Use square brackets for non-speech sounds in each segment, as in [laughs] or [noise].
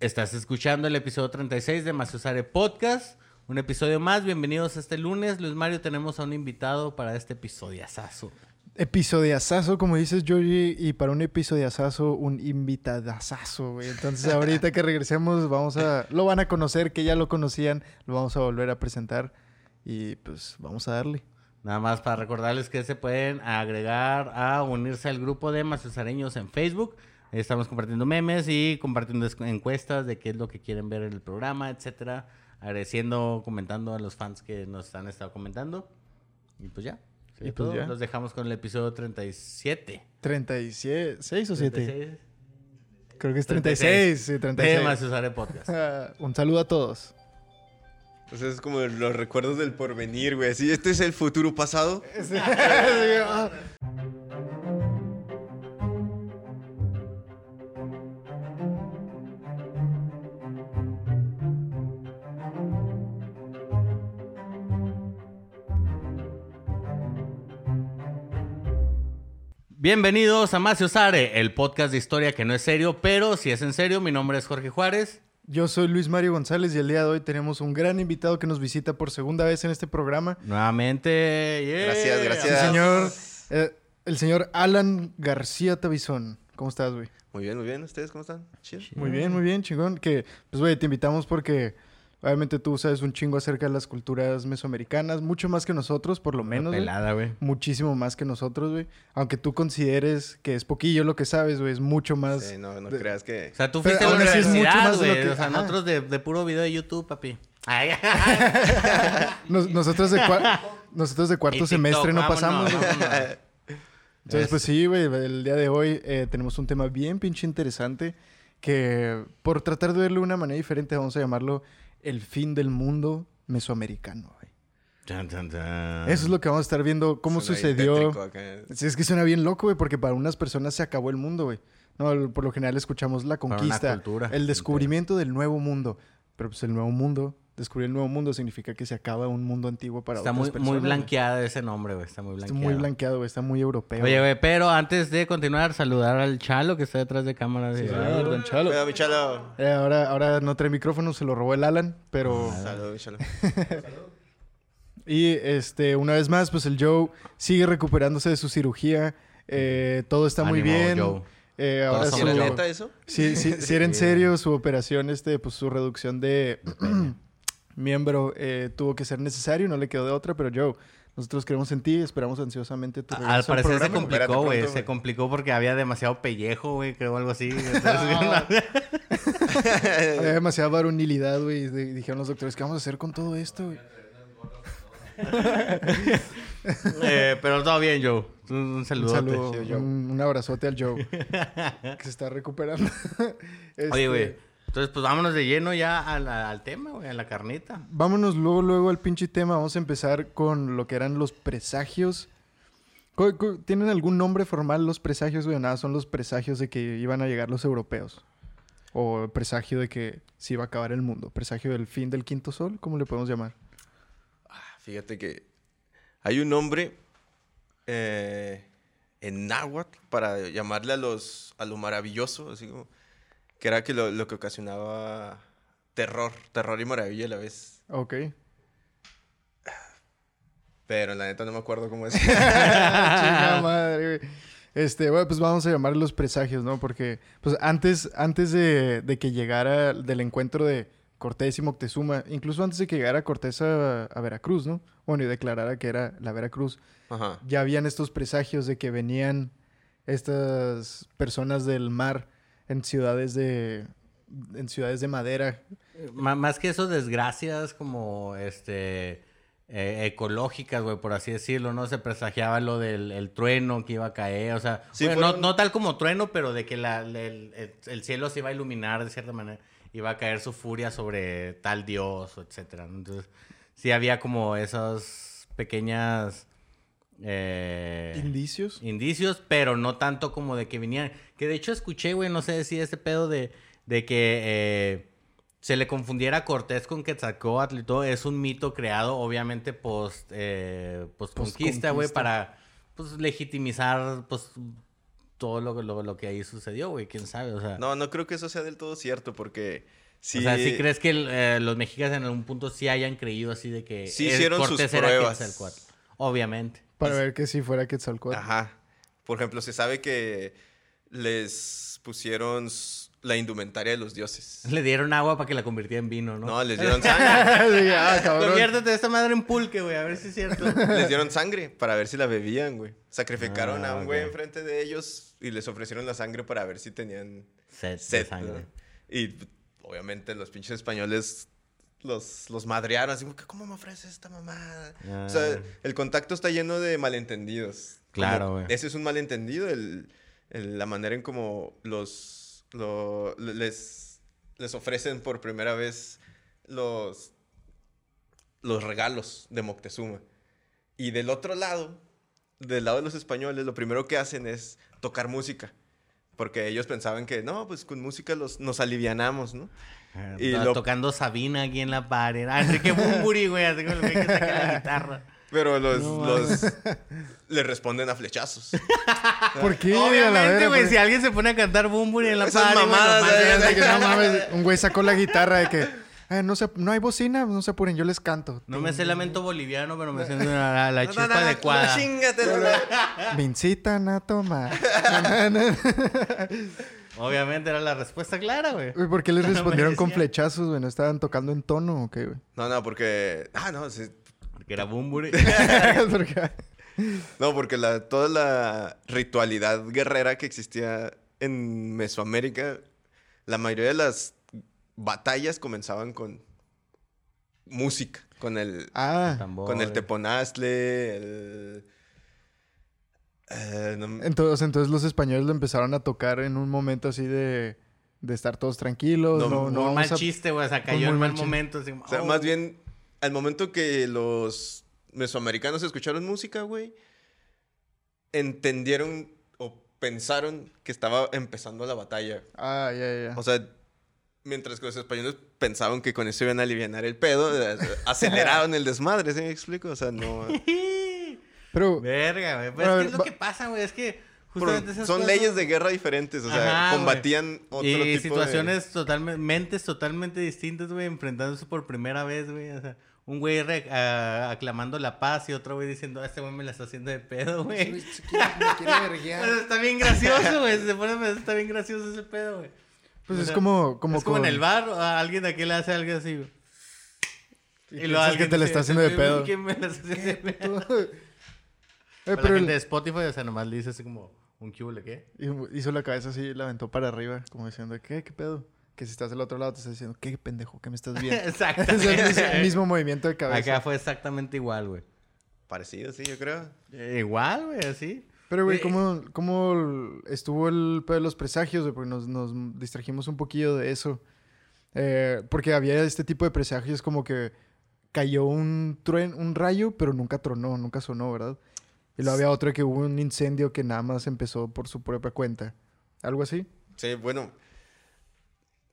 Estás escuchando el episodio 36 de Maciosare Podcast. Un episodio más. Bienvenidos a este lunes. Luis Mario, tenemos a un invitado para este episodio asazo. Episodiazazo, como dices, Georgie, y para un episodiazazo, un invitadazazo, güey. Entonces, ahorita que regresemos, vamos a... Lo van a conocer, que ya lo conocían, lo vamos a volver a presentar y pues vamos a darle. Nada más para recordarles que se pueden agregar a unirse al grupo de maciosareños en Facebook. Estamos compartiendo memes y compartiendo es- encuestas de qué es lo que quieren ver en el programa, etcétera. Agradeciendo, comentando a los fans que nos han estado comentando. Y pues ya. sería Y pues todo. ya. Los dejamos con el episodio 37. ¿37? ¿6 o 7? 36 Creo que es 36. 36, sí, de 36. Maciosare Podcast. [laughs] Ah, un saludo a todos. Entonces es como los recuerdos del porvenir, güey. Así, este es el futuro pasado. [laughs] Bienvenidos a Maciosare, el podcast de historia que no es serio, pero si es en serio, mi nombre es Jorge Juárez. Yo soy Luis Mario González y el día de hoy tenemos un gran invitado que nos visita por segunda vez en este programa. Nuevamente, yeah. Gracias, Sí, gracias. señor, eh, el señor Alan García Tabizón. ¿Cómo estás, güey? Muy bien, muy bien. ¿Ustedes cómo están? Chido. Muy bien, muy bien, chingón. Que, pues, güey, te invitamos porque obviamente tú sabes un chingo acerca de las culturas mesoamericanas, mucho más que nosotros, por lo menos. pelada, güey. Muchísimo más que nosotros, güey. Aunque tú consideres que es poquillo lo que sabes, güey, es mucho más. Sí, no, no de- creas que... O sea, tú Pero fuiste a la universidad, güey. que- O sea, ajá. nosotros de, de puro video de YouTube, papi. Ay, [laughs] Nos- nosotros, de cua- nosotros de cuarto TikTok, semestre no vámonos, pasamos, güey. vámonos. Entonces, pues sí, güey, el día de hoy eh, tenemos un tema bien pinche interesante que por tratar de verlo de una manera diferente vamos a llamarlo el fin del mundo mesoamericano, güey. Eso es lo que vamos a estar viendo, cómo Suena sucedió. Sí, es que suena bien loco, güey, porque para unas personas se acabó el mundo, güey. No, por lo general escuchamos la conquista, cultura el descubrimiento del nuevo mundo. Pero pues el nuevo mundo, descubrir el nuevo mundo significa que se acaba un mundo antiguo para Está otras muy, personas. muy güey. blanqueada ese nombre, güey. Está muy Está blanqueado. muy blanqueado, güey, está muy europeo. Oye, güey, pero antes de continuar, saludar al Chalo que está detrás de cámara. Sí, don Chalo. Cuidado, mi chalo. Eh, ahora, ahora no trae micrófono, se lo robó el Alan, pero... Saludos, mi chalo. [laughs] Y este, una vez más, pues el Joe sigue recuperándose de su cirugía. eh, todo está muy bien. Joe. Eh, ahora ¿Era neta eso? Sí, sí, sí era en serio su operación, este, pues su reducción de [clears throat] miembro eh, tuvo que ser necesario, no le quedó de otra, pero Joe, nosotros creemos en ti, esperamos ansiosamente tu Al parecer se complicó, güey. Se complicó porque había demasiado pellejo, güey. Creo algo así. [laughs] Entonces, [laughs] Había demasiada varonilidad, güey, y dijeron los doctores, ¿qué vamos a hacer con todo esto, güey? [laughs] eh, pero todo bien, Joe. Un, un Un saludote. saludo, un, un abrazote al Joe, que se está recuperando. Este, Oye, güey. Entonces, pues vámonos de lleno ya al tema, güey, a la carnita. Vámonos luego, luego al pinche tema. Vamos a empezar con lo que eran los presagios. ¿Cu- cu- ¿Tienen algún nombre formal los presagios, güey? Nada, son los presagios de que iban a llegar los europeos. O el presagio de que se iba a acabar el mundo. Presagio del fin del quinto sol, ¿cómo le podemos llamar? Fíjate que hay un nombre eh, en náhuatl para llamarle a los a lo maravilloso, así como que era que lo, lo que ocasionaba terror, terror y maravilla a la vez. Ok. Pero la neta no me acuerdo cómo es. [laughs] Chinga madre, güey. Este, bueno, pues vamos a llamar los presagios, ¿no? Porque, pues antes, antes de, de que llegara del encuentro de Cortés y Moctezuma, incluso antes de que llegara Cortés a, a Veracruz, ¿no? Bueno, y declarara que era la Veracruz, Ajá. ya habían estos presagios de que venían estas personas del mar en ciudades de, en ciudades de madera. M- más que eso, desgracias como este eh, ecológicas, güey, por así decirlo, ¿no? Se presagiaba lo del el trueno que iba a caer, o sea, Sí, fueron- no, no tal como trueno, pero de que la- el, el- el cielo se iba a iluminar de cierta manera, iba a caer su furia sobre tal dios, etcétera. ¿no? Entonces, sí había como esas pequeñas eh, ¿Indicios? indicios, pero no tanto como de que vinieran. Que de hecho escuché, güey, no sé si este pedo de, de que eh, se le confundiera a Cortés con Quetzalcóatl y todo, es un mito creado, obviamente, post, eh, post conquista, güey, para pues legitimizar, pues todo lo, lo, lo que ahí sucedió, güey. ¿Quién sabe? O sea, No, no creo que eso sea del todo cierto porque... Sí, o sea, ¿sí crees que eh, los mexicas en algún punto sí hayan creído así de que Sí hicieron sus Cortés era pruebas. Quetzalcóatl? Obviamente. Para ver que si fuera Quetzalcóatl. Ajá. Por ejemplo, se sabe que les pusieron la indumentaria de los dioses. Le dieron agua para que la convirtiera en vino, ¿no? No, les [laughs] dieron sangre. [laughs] Sí, ah, cabrón. Conviértete esta madre en pulque, güey, a ver si es cierto. [laughs] les dieron sangre para ver si la bebían, güey. Sacrificaron Ah, a un güey ok. enfrente de ellos y les ofrecieron la sangre para ver si tenían Sed, de sangre. ¿no? Y obviamente los pinches españoles los, los madrearon así, como ¿cómo me ofreces esta mamada? Ah. O sea, el contacto está lleno de malentendidos. Claro, güey. Ese es un malentendido, el, el- la manera en como los, lo- les, les ofrecen por primera vez los, los regalos de Moctezuma. Y del otro lado, del lado de los españoles, lo primero que hacen es tocar música. Porque ellos pensaban que, no, pues con música los, nos alivianamos, ¿no? Ah, Y lo- Tocando Sabina aquí en la pared. Ah, Enrique Bumburi, güey, así como el güey que saca la guitarra. Pero los, No, los le responden a flechazos. [laughs] ¿Por qué? Obviamente, güey, ¿por si alguien se pone a cantar Bumburi en la Esas pared, mamadas, eh, de de Que no [laughs] mames, un güey sacó la guitarra de que "Eh, no, se, no hay bocina, no se apuren, yo les canto. No me sé lamento boliviano, pero me sé la, la chispa adecuada. no, chíngate, no, no. [laughs] Me incitan a tomar. [laughs] Obviamente era la respuesta clara, güey. ¿Por qué les [laughs] respondieron con flechazos, güey? ¿No estaban tocando en tono o qué, güey? No, no, porque. Ah, no, sí. Porque era Bumburi. Porque- No, porque la, toda la ritualidad guerrera que existía en Mesoamérica, la mayoría de las batallas comenzaban con música, con el, Ah, con el teponazle, el... eh, no- entonces, entonces los españoles lo empezaron a tocar en un momento así de, de estar todos tranquilos. No, No, no, un mal a- chiste, güey. O sea, cayó en mal momento. así o sea, oh. más bien, al momento que los mesoamericanos escucharon música, güey, entendieron o pensaron que estaba empezando la batalla. Ah, ya, ya. O sea, mientras que los españoles pensaban que con eso iban a aliviar el pedo, eh, [laughs] aceleraron el desmadre, ¿sí me explico? O sea, no... [laughs] Pero, Verga, güey. Pues es que es lo que pasa, güey. Es que justamente esas son cosas- leyes de guerra diferentes, o sea, Ajá, combatían otro y tipo de... situaciones totalmente, mentes totalmente distintas, güey, enfrentándose por primera vez, güey. O sea, un güey re- a- aclamando la paz y otro güey diciendo, "Ah, este güey me la está haciendo de pedo, güey. me quiere [laughs] verguear. Pues está bien gracioso, güey. Se pone pensar, está bien gracioso ese pedo, güey. Pues O es como, como, es como en el bar, a alguien de aquí le hace algo así, güey. Y piensas que te dice, está haciendo de "Güey, pedo". ¿Quién me la está haciendo de pedo? Eh, [laughs] pero la el- de Spotify, o sea, nomás le dice así como un cubole, ¿qué? y- hizo la cabeza así, la aventó para arriba, como diciendo, ¿qué? ¿Qué pedo? Que si estás del otro lado te está diciendo, ¿qué pendejo? ¿Qué me estás viendo? [laughs] Exacto. [laughs] es el mismo, mismo movimiento de cabeza. Acá fue exactamente igual, güey. Parecido, sí, yo creo. Eh, igual, güey, así. Pero, güey, Eh, ¿cómo, ¿cómo estuvo el pedo de los presagios, güey? Porque nos, nos distrajimos un poquillo de eso. Eh, porque había este tipo de presagios como que cayó un, truen, un rayo, pero nunca tronó, nunca sonó, ¿verdad? Y luego había otro que hubo un incendio que nada más empezó por su propia cuenta. ¿Algo así? Sí, bueno.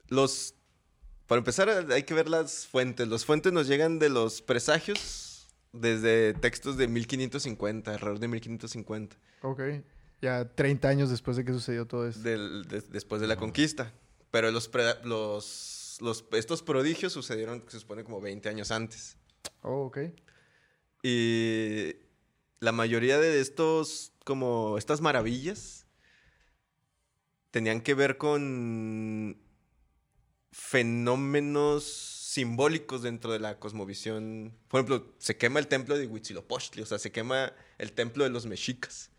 Los. Para empezar, hay que ver las fuentes. Las fuentes nos llegan de los presagios desde textos de 1550, alrededor de 1550, Ok. Ya 30 años después de que sucedió todo esto. del- de- después de la conquista. Pero los, pre- los, los- estos prodigios sucedieron, se supone, como 20 años antes. Oh, ok. Y la mayoría de estos, como estas maravillas, tenían que ver con fenómenos simbólicos dentro de la cosmovisión. Por ejemplo, se quema el templo de Huitzilopochtli, o sea, se quema el templo de los mexicas.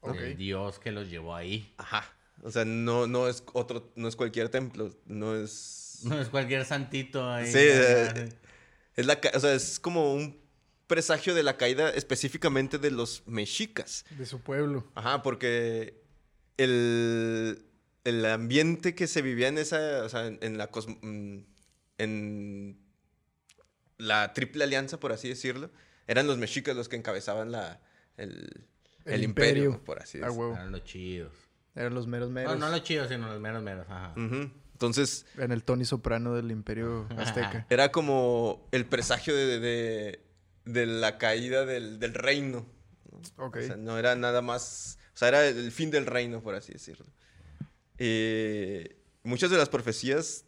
Ok. El Dios que los llevó ahí. Ajá. O sea, no, no es otro, no es cualquier templo, no es... No es cualquier santito ahí. Sí, eh, Es la, o sea, es como un presagio de la caída específicamente de los mexicas. De su pueblo. Ajá, porque el, el ambiente que se vivía en esa, o sea, en, en la cosmo- mm, en la triple alianza, por así decirlo, eran los mexicas los que encabezaban la, el, El el imperio, imperio. por así decirlo. Eran los chidos. Eran los meros meros. No, no los chidos, sino los meros meros. Ajá. Entonces, En el Tony Soprano del Imperio [laughs] Azteca. era como el presagio de, de- de la caída del, del reino. Ok. O sea, no era nada más O sea, era el fin del reino, por así decirlo. Eh, muchas de las profecías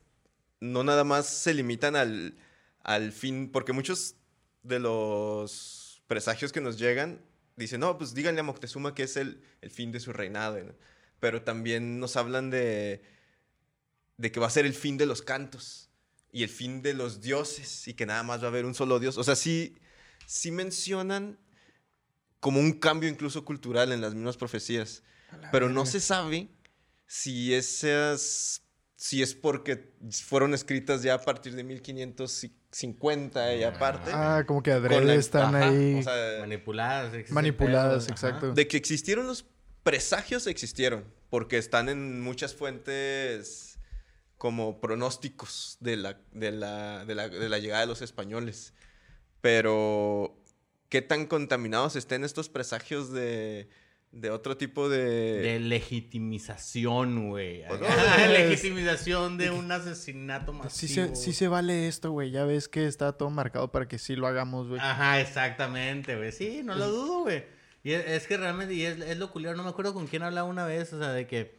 no nada más se limitan al, al fin, porque muchos de los presagios que nos llegan dicen, no, pues díganle a Moctezuma que es el, el fin de su reinado. ¿no? Pero también nos hablan de, de que va a ser el fin de los cantos y el fin de los dioses y que nada más va a haber un solo dios. O sea, sí, sí mencionan como un cambio incluso cultural en las mismas profecías. Pero no se sabe si esas si es porque fueron escritas ya a partir de 1550 y aparte. Ah, como que adrede están ajá, ahí o sea, Manipuladas. manipuladas, pedo, exacto. ajá. de que existieron los presagios, existieron. Porque están en muchas fuentes como pronósticos de la, de la, de la, de la llegada de los españoles. Pero, ¿qué tan contaminados estén estos presagios de, de otro tipo de... De legitimización, güey. Pues no, [laughs] legitimización de un asesinato masivo. Sí se, sí se vale esto, güey. Ya ves que está todo marcado para que sí lo hagamos, güey. Ajá, exactamente, güey. Sí, no lo dudo, güey. Y es, es que realmente, y es, es lo culero, no me acuerdo con quién hablaba una vez, o sea, de que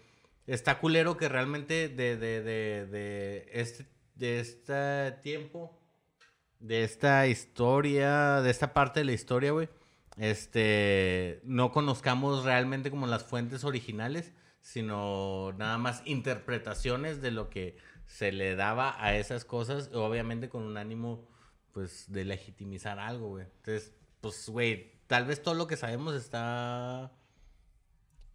está culero que realmente de, de, de, de este, de este tiempo, de esta historia, de esta parte de la historia, güey, este, no conozcamos realmente como las fuentes originales, sino nada más interpretaciones de lo que se le daba a esas cosas, obviamente con un ánimo, pues, de legitimizar algo, güey. Entonces, pues, güey, tal vez todo lo que sabemos está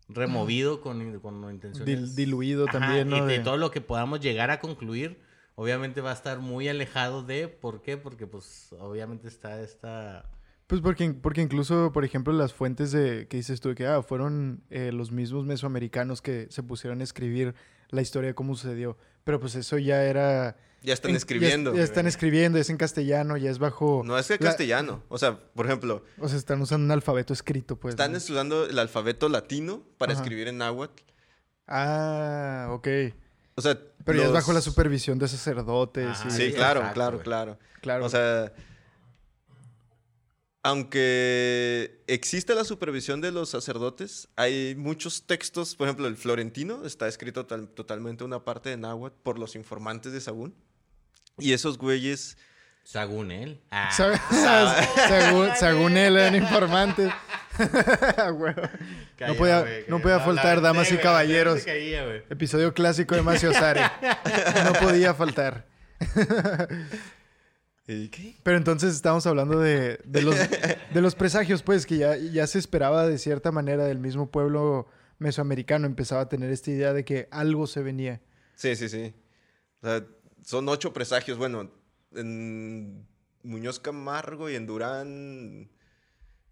removido con, con intenciones... Dil- diluido Ajá, también, ¿no? Y de De- todo lo que podamos llegar a concluir, obviamente va a estar muy alejado de... ¿Por qué? Porque, pues, obviamente está esta... Pues porque, porque incluso, por ejemplo, las fuentes de que dices tú de que ah, fueron eh, los mismos mesoamericanos que se pusieron a escribir la historia de cómo sucedió. Pero pues eso ya era... Ya están en- escribiendo. Ya, ya están escribiendo, es en castellano, ya es bajo... No es que la- castellano. O sea, por ejemplo, O sea, están usando un alfabeto escrito, pues. están ¿no? estudiando el alfabeto latino para Ajá. escribir en náhuatl. Ah, ok. O sea, Pero ya es bajo la supervisión de sacerdotes. Y- Sí, claro, exacto, claro, claro. claro. O sea, aunque existe la supervisión de los sacerdotes, hay muchos textos, por ejemplo, el florentino está escrito tal- totalmente una parte de náhuatl por los informantes de Sagún. Y esos güeyes, Según él. Ah. Sa- según, según él eran informantes. [laughs] Calla, no podía, no podía faltar, damas y caballeros. caía. Episodio clásico de Macio Sare. [laughs] No podía faltar. [laughs] Pero entonces estamos hablando de, de los, de los presagios, pues, que ya, ya se esperaba de cierta manera del mismo pueblo mesoamericano. Empezaba a tener esta idea de que algo se venía. Sí, sí, sí. O sea, son ocho presagios. Bueno, en Muñoz Camargo y en Durán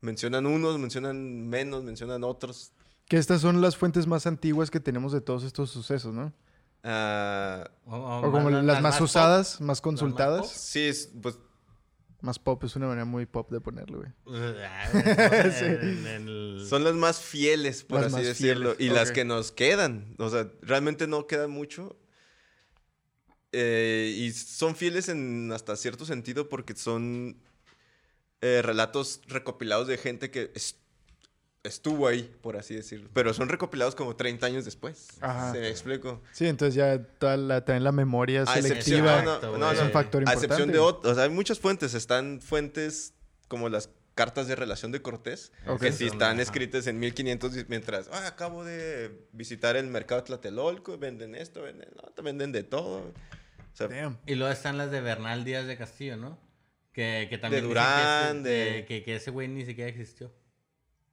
mencionan unos, mencionan menos, mencionan otros. Que estas son las fuentes más antiguas que tenemos de todos estos sucesos, ¿no? Ah, O, O como las, más, usadas, más consultadas. sí, es, pues Más pop es una manera muy pop de ponerlo, güey. Güey, [laughs] Sí. en- en el- Son las más fieles, por Las así más decirlo. fieles, Y las que nos quedan. O sea, realmente no quedan mucho. Eh, y son fieles en hasta cierto sentido porque son eh, relatos recopilados de gente que es- estuvo ahí, por así decirlo. Pero son recopilados como 30 años después. Ajá. ¿Se me explico? Sí, entonces ya toda la, también la memoria A selectiva no, no, es un factor A importante. excepción de otros. O sea, hay muchas fuentes. Están fuentes como las cartas de relación de Cortés. Ok. Que sí están escritas en 1500 y mientras, ah, acabo de visitar el mercado de Tlatelolco, venden esto, venden lo otro, venden de todo. O sea, Damn. Y luego están las de Bernal Díaz de Castillo, ¿no? Que, que también De que Durán, ese- de- que, que ese güey ni siquiera existió.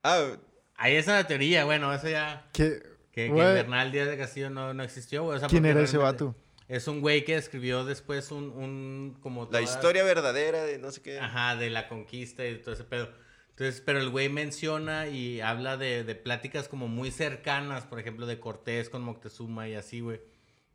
Ah, Ahí esa es la teoría, bueno, eso ya... ¿Qué- Que, que Bernal Díaz de Castillo no, no existió, güey. o sea, ¿Quién era ese vato? Es un güey que escribió después un... un como la toda- historia verdadera de no sé qué. Ajá, de la conquista y todo ese pedo. Entonces, pero el güey menciona y habla de, de pláticas como muy cercanas, por ejemplo, de Cortés con Moctezuma y así, güey.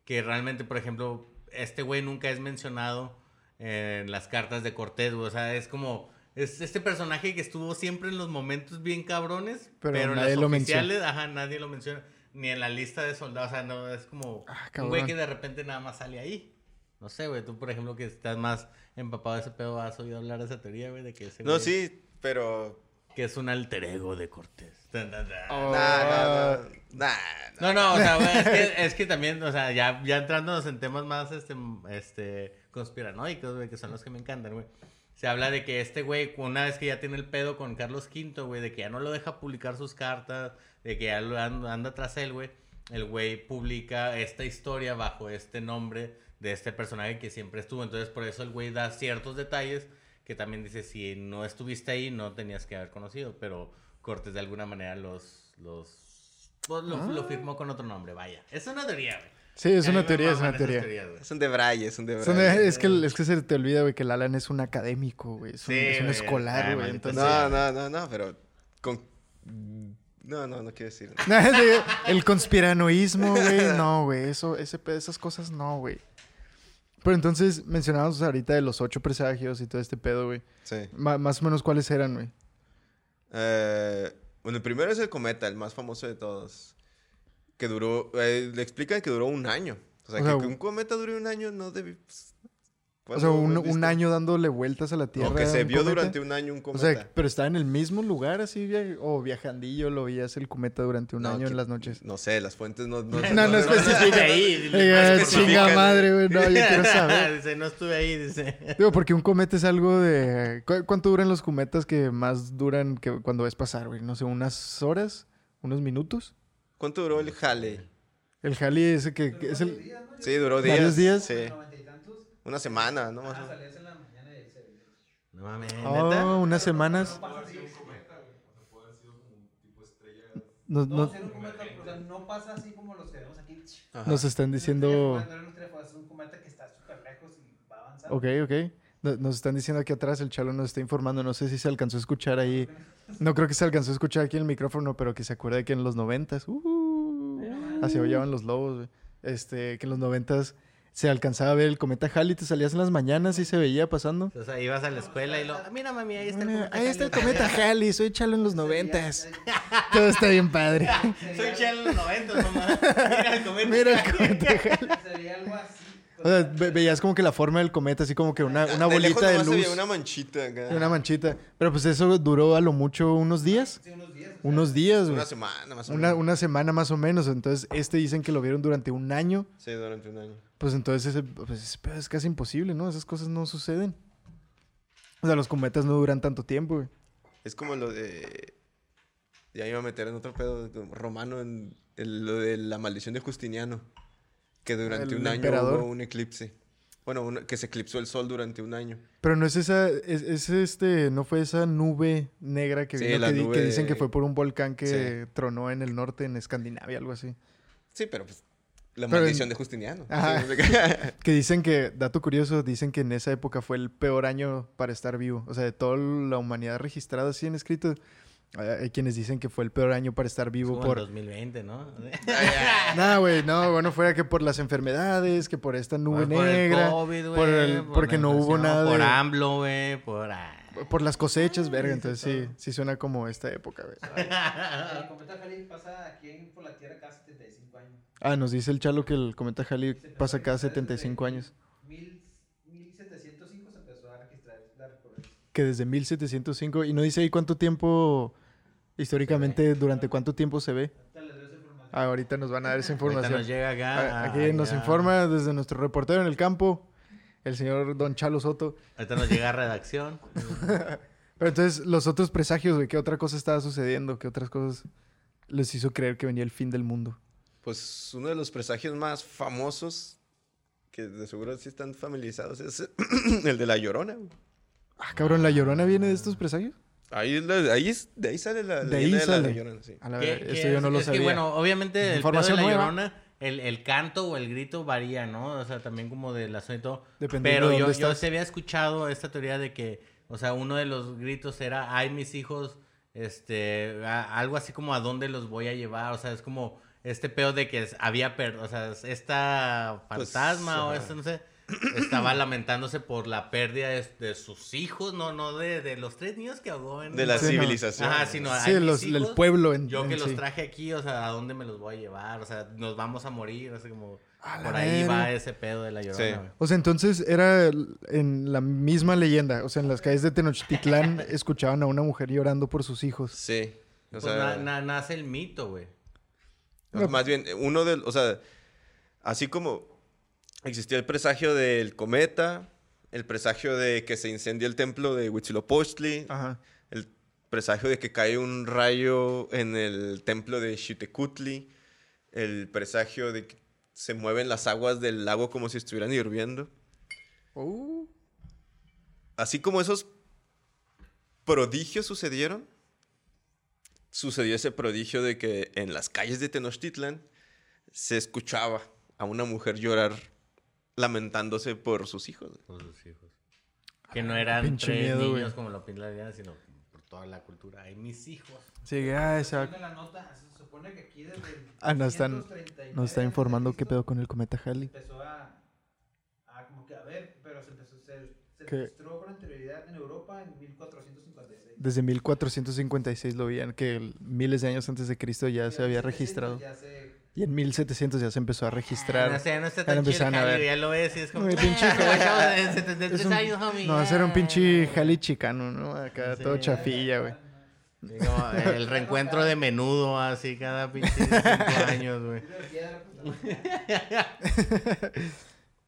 Que realmente, por ejemplo, este güey nunca es mencionado en las cartas de Cortés, güey. O sea, es como... Es este personaje que estuvo siempre en los momentos bien cabrones, Pero pero, en las lo menciona. oficiales, ajá, nadie lo menciona. Ni en la lista de soldados, o sea, no, es como Ah, un güey que de repente nada más sale ahí. No sé, güey, tú por ejemplo que estás más empapado de ese pedo, ¿has oído hablar de esa teoría, güey? De que ese No, güey- sí, pero que es un alter ego de Cortés. Oh. Nah, nah, nah, nah, No, nah. no, o sea, güey, es que, [laughs] es que también, o sea, ya, ya entrándonos en temas más, este, este, conspiranoicos, güey, que son los que me encantan, güey. Se habla de que este güey, una vez que ya tiene el pedo con Carlos V, güey, de que ya no lo deja publicar sus cartas, de que ya lo anda, anda tras él, güey, el güey publica esta historia bajo este nombre de este personaje que siempre estuvo. Entonces, por eso el güey da ciertos detalles que también dice, si no estuviste ahí, no tenías que haber conocido, pero Cortés de alguna manera los, los, pues, lo, lo firmó con otro nombre, vaya. Es una teoría, güey. Sí, es una teoría, es una teoría. Es un debraye, es un debraye. Son de- es, que, es que se te olvida, güey, que el Alan es un académico, güey. Es un, Sí, es un güey. escolar, Ay, güey. Entonces... No, no, no, no, pero con... No, no, no quiero decir. [laughs] el conspiranoísmo, güey. No, güey. Eso, ese, esas cosas no, güey. Pero entonces mencionábamos ahorita de los ocho presagios y todo este pedo, güey. Sí. Más o menos cuáles eran, güey. Eh, bueno, el primero es el cometa, el más famoso de todos. Que duró, eh, le explican que duró un año. O sea, O que, sea, que un cometa dure un año no debe... pues, O sea, ¿cuándo un, año dándole vueltas a la Tierra. O que se vio cometa. durante un año un O cometa. sea, pero estaba en el mismo lugar así, o viajandillo, lo veías el cometa durante un No, año que- en las noches. No sé, las fuentes no... No, [laughs] No, no especifica. ahí. [laughs] Eh, no chinga madre, güey. No, yo quiero [laughs] saber. dice, no estuve ahí, dice. Digo, porque un cometa es algo de... ¿cu- ¿Cuánto duran los cometas que más duran que cuando ves pasar, güey? No sé, unas horas, unos minutos. ¿Cuánto duró el jale? El Halley ese que, que es el... Sí, duró días. ¿Varios días? Sí. Una semana, ¿no? Más menos. No mames, Oh, neta. unas semanas. Nos, No, un cometa, o sea, no pasa así como los que vemos aquí. Ajá. nos están diciendo... No es un cometa que está súper lejos y va avanzando. Ok, ok. No- Nos están diciendo aquí atrás, el chalo nos está informando. No sé si se alcanzó a escuchar ahí. No creo que se alcanzó a escuchar aquí en el micrófono, pero que se acuerda que en los noventas, uh, así ollaban los lobos. Este, que en los noventas se alcanzaba a ver el cometa Halley, te salías en las mañanas y se veía pasando. O sea, ibas a la escuela y lo. Mira, mami, ahí está el cometa ahí está el Halley". cometa Halley, soy chalo en los noventas. [laughs] Todo está bien padre. Soy chelo en los 90, mamá. Mira el cometa. Mira el cometa Halley. Sería algo así. O sea, ve- veías como que la forma del cometa, así como que una, una De lejos bolita de luz. veía una manchita acá. Una manchita. Pero pues eso duró a lo mucho unos días. Sí, unos días. Unos días, güey. Una semana más o Una, menos. una semana más o menos. Entonces, este dicen que lo vieron durante un año. Sí, durante un año. Pues entonces ese, pues, es casi imposible, ¿no? Esas cosas no suceden. O sea, los cometas no duran tanto tiempo, güey. Es como lo de. Ya me iba a meter en otro pedo romano, en el- lo de la maldición de Justiniano. Que durante El un año hubo un eclipse. Bueno, que se eclipsó el sol durante un año. Pero no es esa, es, es este, no fue esa nube negra que Sí, vino que, di- nube que dicen que fue por un volcán que Sí. tronó en el norte, en Escandinavia, algo así. Sí, pero pues. La Pero maldición en- de Justiniano. Ajá. Sí, [laughs] Que dicen que, dato curioso, dicen que en esa época fue el peor año para estar vivo. O sea, de toda la humanidad registrada así en escrito, hay quienes dicen que fue el peor año para estar vivo Como por... 2020, ¿no? [laughs] No, güey, no, bueno, fuera que por las enfermedades, que por esta nube por negra, el COVID, güey. por el- por porque no hubo nada Por de- AMLO, güey. Por. ah. por las cosechas, verga, entonces sí, sí suena como esta época, güey. El cometa Halley pasa aquí por la Tierra cada 75 años. Ah, nos dice el chalo que el cometa Halley pasa cada 75 años. Mil- 1705 se empezó a registrar la recurrencia. Que desde 1705, y no dice ahí cuánto tiempo, históricamente, durante cuánto tiempo se ve. Ahorita les doy esa información. Ah, ahorita nos van a dar esa Ahorita información. nos llega acá. Ah, ah, Aquí nos ya. informa desde nuestro reportero en el campo, el señor Don Chalo Soto. Ahorita nos llega a redacción. [laughs] Pero entonces, los otros presagios, güey, ¿qué otra cosa estaba sucediendo? ¿Qué otras cosas les hizo creer que venía el fin del mundo? Pues uno de los presagios más famosos, que de seguro sí están familiarizados, es [clears throat] el de la llorona. güey. Ah, cabrón, ¿la llorona viene de estos presagios? Ahí, ahí es- de ahí sale la De ahí leyenda de la sale. llorona. Sí. A la ¿Qué- verdad, qué esto yo es? no lo es sabía. que, bueno, obviamente el pedo de Información la nueva. llorona, el, el canto o el grito varía, ¿no? O sea, también como de la zona y todo. Dependiendo Pero de yo, dónde yo estás. se había escuchado esta teoría de que, o sea, uno de los gritos era, ay, mis hijos, este, a- algo así como a dónde los voy a llevar. O sea, es como este pedo de que había, per o sea, es esta Pues, fantasma o ajá. este, no sé. Estaba lamentándose por la pérdida de, de sus hijos, no, no de, de los tres niños que ahogó en... De la Sí, no. civilización. Ajá, sino Sí, "Ay, mis los- el hijos, pueblo en- Yo que los traje aquí, o sea, ¿a dónde me los voy a llevar? O sea, nos vamos a morir, así como... Por ahí va ese pedo de la llorona, Sí. güey. O sea, entonces era el- en la misma leyenda. O sea, en las calles de Tenochtitlán [laughs] escuchaban a una mujer llorando por sus hijos. Sí. O Pues sea, na- na- nace el mito, güey. No, Más bien, uno del, o sea, así como existía el presagio del cometa, el presagio de que se incendia el templo de Huitzilopochtli, Ajá. el presagio de que cae un rayo en el templo de Xiuhtecutli, el presagio de que se mueven las aguas del lago como si estuvieran hirviendo. Uh. Así como esos prodigios sucedieron, sucedió ese prodigio de que en las calles de Tenochtitlan se escuchaba a una mujer llorar lamentándose por sus hijos. Por sus hijos. Que no eran tres miedo, niños güey. como lo pinta sino por toda la cultura. Ay, mis hijos. Sí, ah, esa- Viendo la nota, se supone que aquí desde el Ah, nos están- 539 Nos está informando qué pedo con el cometa Halley. Empezó a, a como que a ver, pero se empezó se, se ¿Qué? registró con anterioridad en Europa en 1456. Desde 1456 lo veían, que miles de años antes de Cristo ya Y se había 1700 registrado. Ya se, Y en 1700 ya se empezó a registrar. No sé, no está tan chido el ya lo ves y es como... "Ah, pinche como Halley". chavos de Es 73 un- años, homie. No, era un Ah. pinche Halley chicano, ¿no? Acá todo chafilla, güey. Como El reencuentro de menudo, así cada pinche cinco años, güey. [laughs]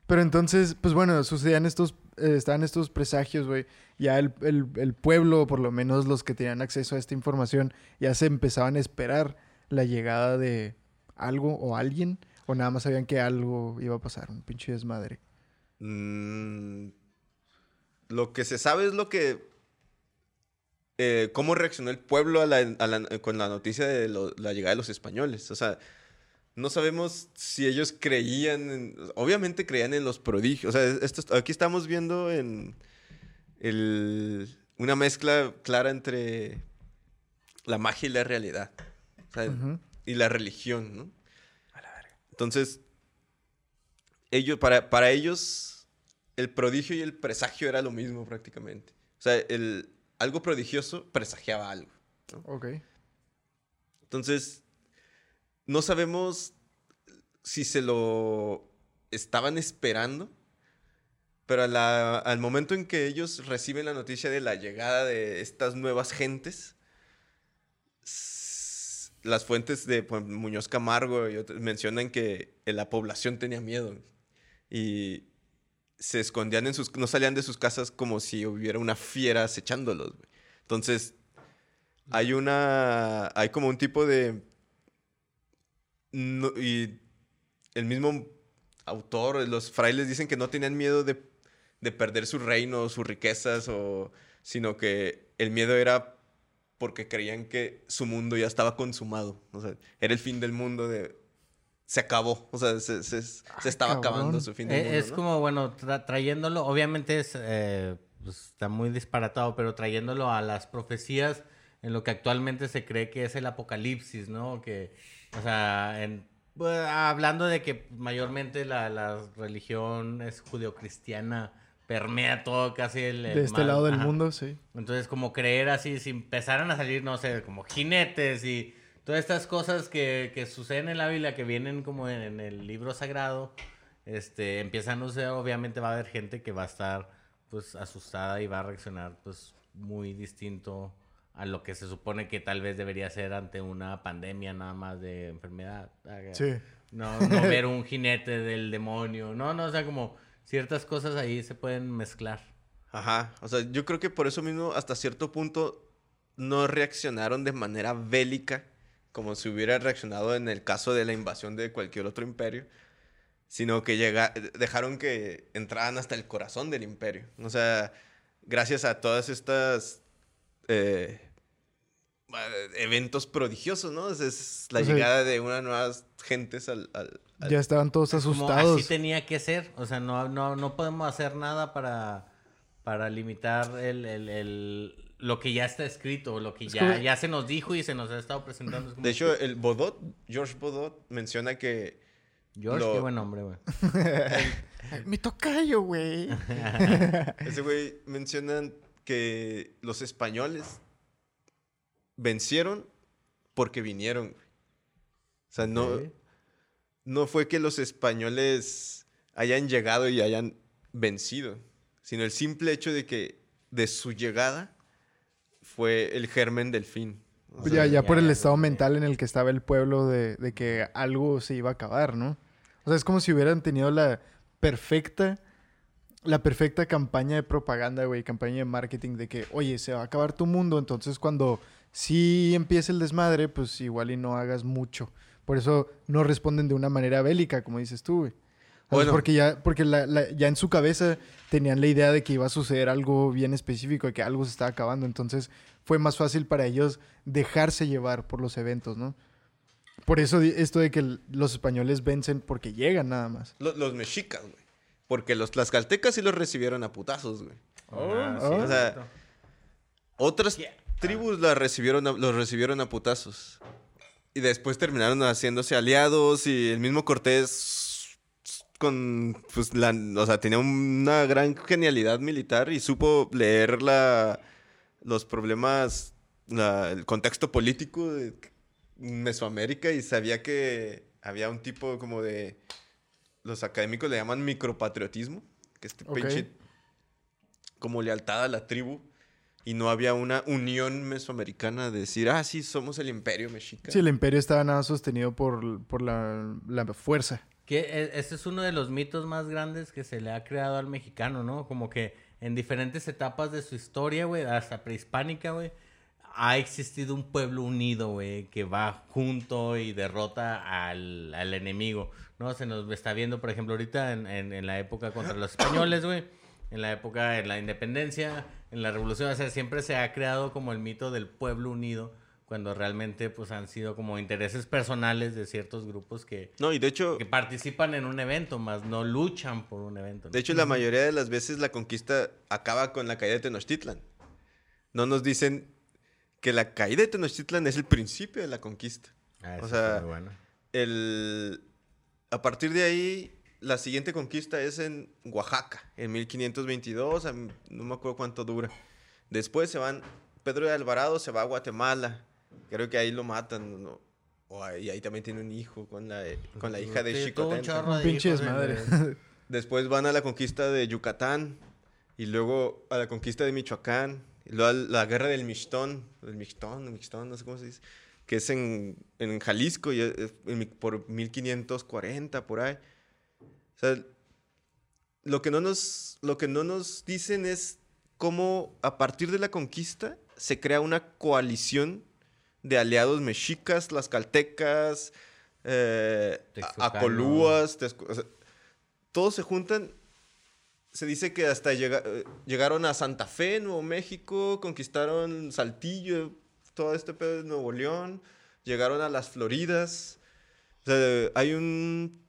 Pero entonces, pues bueno, sucedían estos, eh, estaban estos presagios, güey. Ya el, el, el pueblo, por lo menos los que tenían acceso a esta información, ya se empezaban a esperar la llegada de algo o alguien, o nada más sabían que algo iba a pasar, un pinche desmadre. Mm, lo que se sabe es lo que... eh, cómo reaccionó el pueblo a la- a la- con la noticia de lo- la llegada de los españoles. O sea, no sabemos si ellos creían, en- obviamente creían en los prodigios. O sea, esto, aquí estamos viendo en el- una mezcla clara entre la magia y la realidad. O sea. Y la religión, ¿no? Entonces, ellos, para, para ellos, el prodigio y el presagio era lo mismo prácticamente. O sea, el, algo prodigioso presagiaba algo. Ok. Entonces, no sabemos si se lo estaban esperando, pero a la- al momento en que ellos reciben la noticia de la llegada de estas nuevas gentes, las fuentes de pues, Muñoz Camargo y otros mencionan que eh, la población tenía miedo y se escondían en sus, no salían de sus casas como si hubiera una fiera acechándolos. Entonces, hay una, hay como un tipo de, y el mismo autor, los frailes dicen que no tenían miedo de, de perder su reino, sus riquezas, o, sino que el miedo era porque creían que su mundo ya estaba consumado. O sea, era el fin del mundo de... Se acabó. O sea, se, se- se Ay, estaba cabrón. acabando su fin del Eh, mundo. es ¿no? como, bueno, tra- trayéndolo, obviamente es, eh, pues, está muy disparatado, pero trayéndolo a las profecías en lo que actualmente se cree que es el apocalipsis, ¿no? Que, o sea, en- pues, hablando de que mayormente la, la religión es judeocristiana, permea todo casi el... el De este mal- lado del ajá. mundo, sí. Entonces, como creer así, si empezaran a salir, no sé, como jinetes y todas estas cosas que, que suceden en la Biblia, que vienen como en, en el libro sagrado, este, empiezan a usar, obviamente va a haber gente que va a estar, pues, asustada y va a reaccionar, pues, muy distinto a lo que se supone que tal vez debería ser ante una pandemia nada más de enfermedad. Sí. No, no ver un jinete del demonio. No, no, o sea, como ciertas cosas ahí se pueden mezclar. Ajá, o sea, yo creo que por eso mismo hasta cierto punto no reaccionaron de manera bélica como si hubiera reaccionado en el caso de la invasión de cualquier otro imperio, sino que llega, dejaron que entraran hasta el corazón del imperio. O sea, gracias a todas estas eh, eventos prodigiosos, ¿no? Es, es la llegada de unas nuevas gentes al- Ya estaban todos Como asustados. así tenía que ser. O sea, no, no, no podemos hacer nada para, para limitar el, el- el- lo que ya está escrito, lo que Es ya, como- ya se nos dijo y se nos ha estado presentando. Es como De hecho, el Bodot, George Bodot, menciona que George, lo- qué buen nombre, güey. [laughs] Mi tocayo, güey. [laughs] Ese güey mencionan que los españoles vencieron porque vinieron. güey. O sea, no. No fue que los españoles hayan llegado y hayan vencido, sino el simple hecho de que de su llegada fue el germen del fin. O sea, ya, ya por el ya, estado mental en el que estaba el pueblo de, de que algo se iba a acabar, ¿no? O sea, es como si hubieran tenido la perfecta, la perfecta campaña de propaganda, güey, campaña de marketing de que, oye, se va a acabar tu mundo, entonces cuando sí empiece el desmadre, pues igual y no hagas mucho. Por eso no responden de una manera bélica, como dices tú, güey. Bueno. porque ya, porque la- la- ya en su cabeza tenían la idea de que iba a suceder algo bien específico, de que algo se estaba acabando. Entonces fue más fácil para ellos dejarse llevar por los eventos, ¿no? Por eso esto de que los españoles vencen porque llegan nada más. lo- los mexicas, güey. Porque los tlaxcaltecas sí los recibieron a putazos, güey. Ah, sí, oh. O sea. Otras tribus las recibieron a- los recibieron a putazos. Y después terminaron haciéndose aliados y el mismo Cortés con pues la, o sea, tenía una gran genialidad militar y supo leer la los problemas la- el contexto político de Mesoamérica y sabía que había un tipo como de los académicos le llaman micropatriotismo, que este Ok. pinche como lealtad a la tribu y no había una unión mesoamericana de decir, ah, sí, somos el imperio mexica. Sí, el imperio estaba nada sostenido por, por la, la fuerza. Que este es uno de los mitos más grandes que se le ha creado al mexicano, ¿no? Como que en diferentes etapas de su historia, güey, hasta prehispánica, güey, ha existido un pueblo unido, güey, que va junto y derrota al, al enemigo, ¿no? Se nos está viendo, por ejemplo, ahorita en, en- en la época contra los españoles, güey, en la época de la independencia, en la revolución, o sea, siempre se ha creado como el mito del pueblo unido, cuando realmente, pues, han sido como intereses personales de ciertos grupos que No, y de hecho, que participan en un evento, más no luchan por un evento. ¿no? de hecho la mayoría de las veces la conquista acaba con la caída de Tenochtitlan. No nos dicen que la caída de Tenochtitlan es el principio de la conquista. Ah, o sea, bueno. El, a partir de ahí, la siguiente conquista es en Oaxaca, en 1522, a- no me acuerdo cuánto dura. Después se van, Pedro de Alvarado se va a Guatemala, creo que ahí lo matan, ¿no? O ahí, ahí también tiene un hijo con la, con la hija de Sí, Un de. [laughs] Después van a la conquista de Yucatán y luego a la conquista de Michoacán y luego a la guerra del Mixtón, el Mixtón, el Mixtón, no sé cómo se dice, que es en, en Jalisco y es- en por 1540 por ahí. O sea, lo que no nos lo que no nos dicen es cómo a partir de la conquista se crea una coalición de aliados mexicas, tlaxcaltecas, eh, acolúas, texco- o sea, todos se juntan. Se dice que hasta llega- eh, llegaron a Santa Fe, Nuevo México, conquistaron Saltillo, todo este pedo de Nuevo León, llegaron a las Floridas. O sea, hay un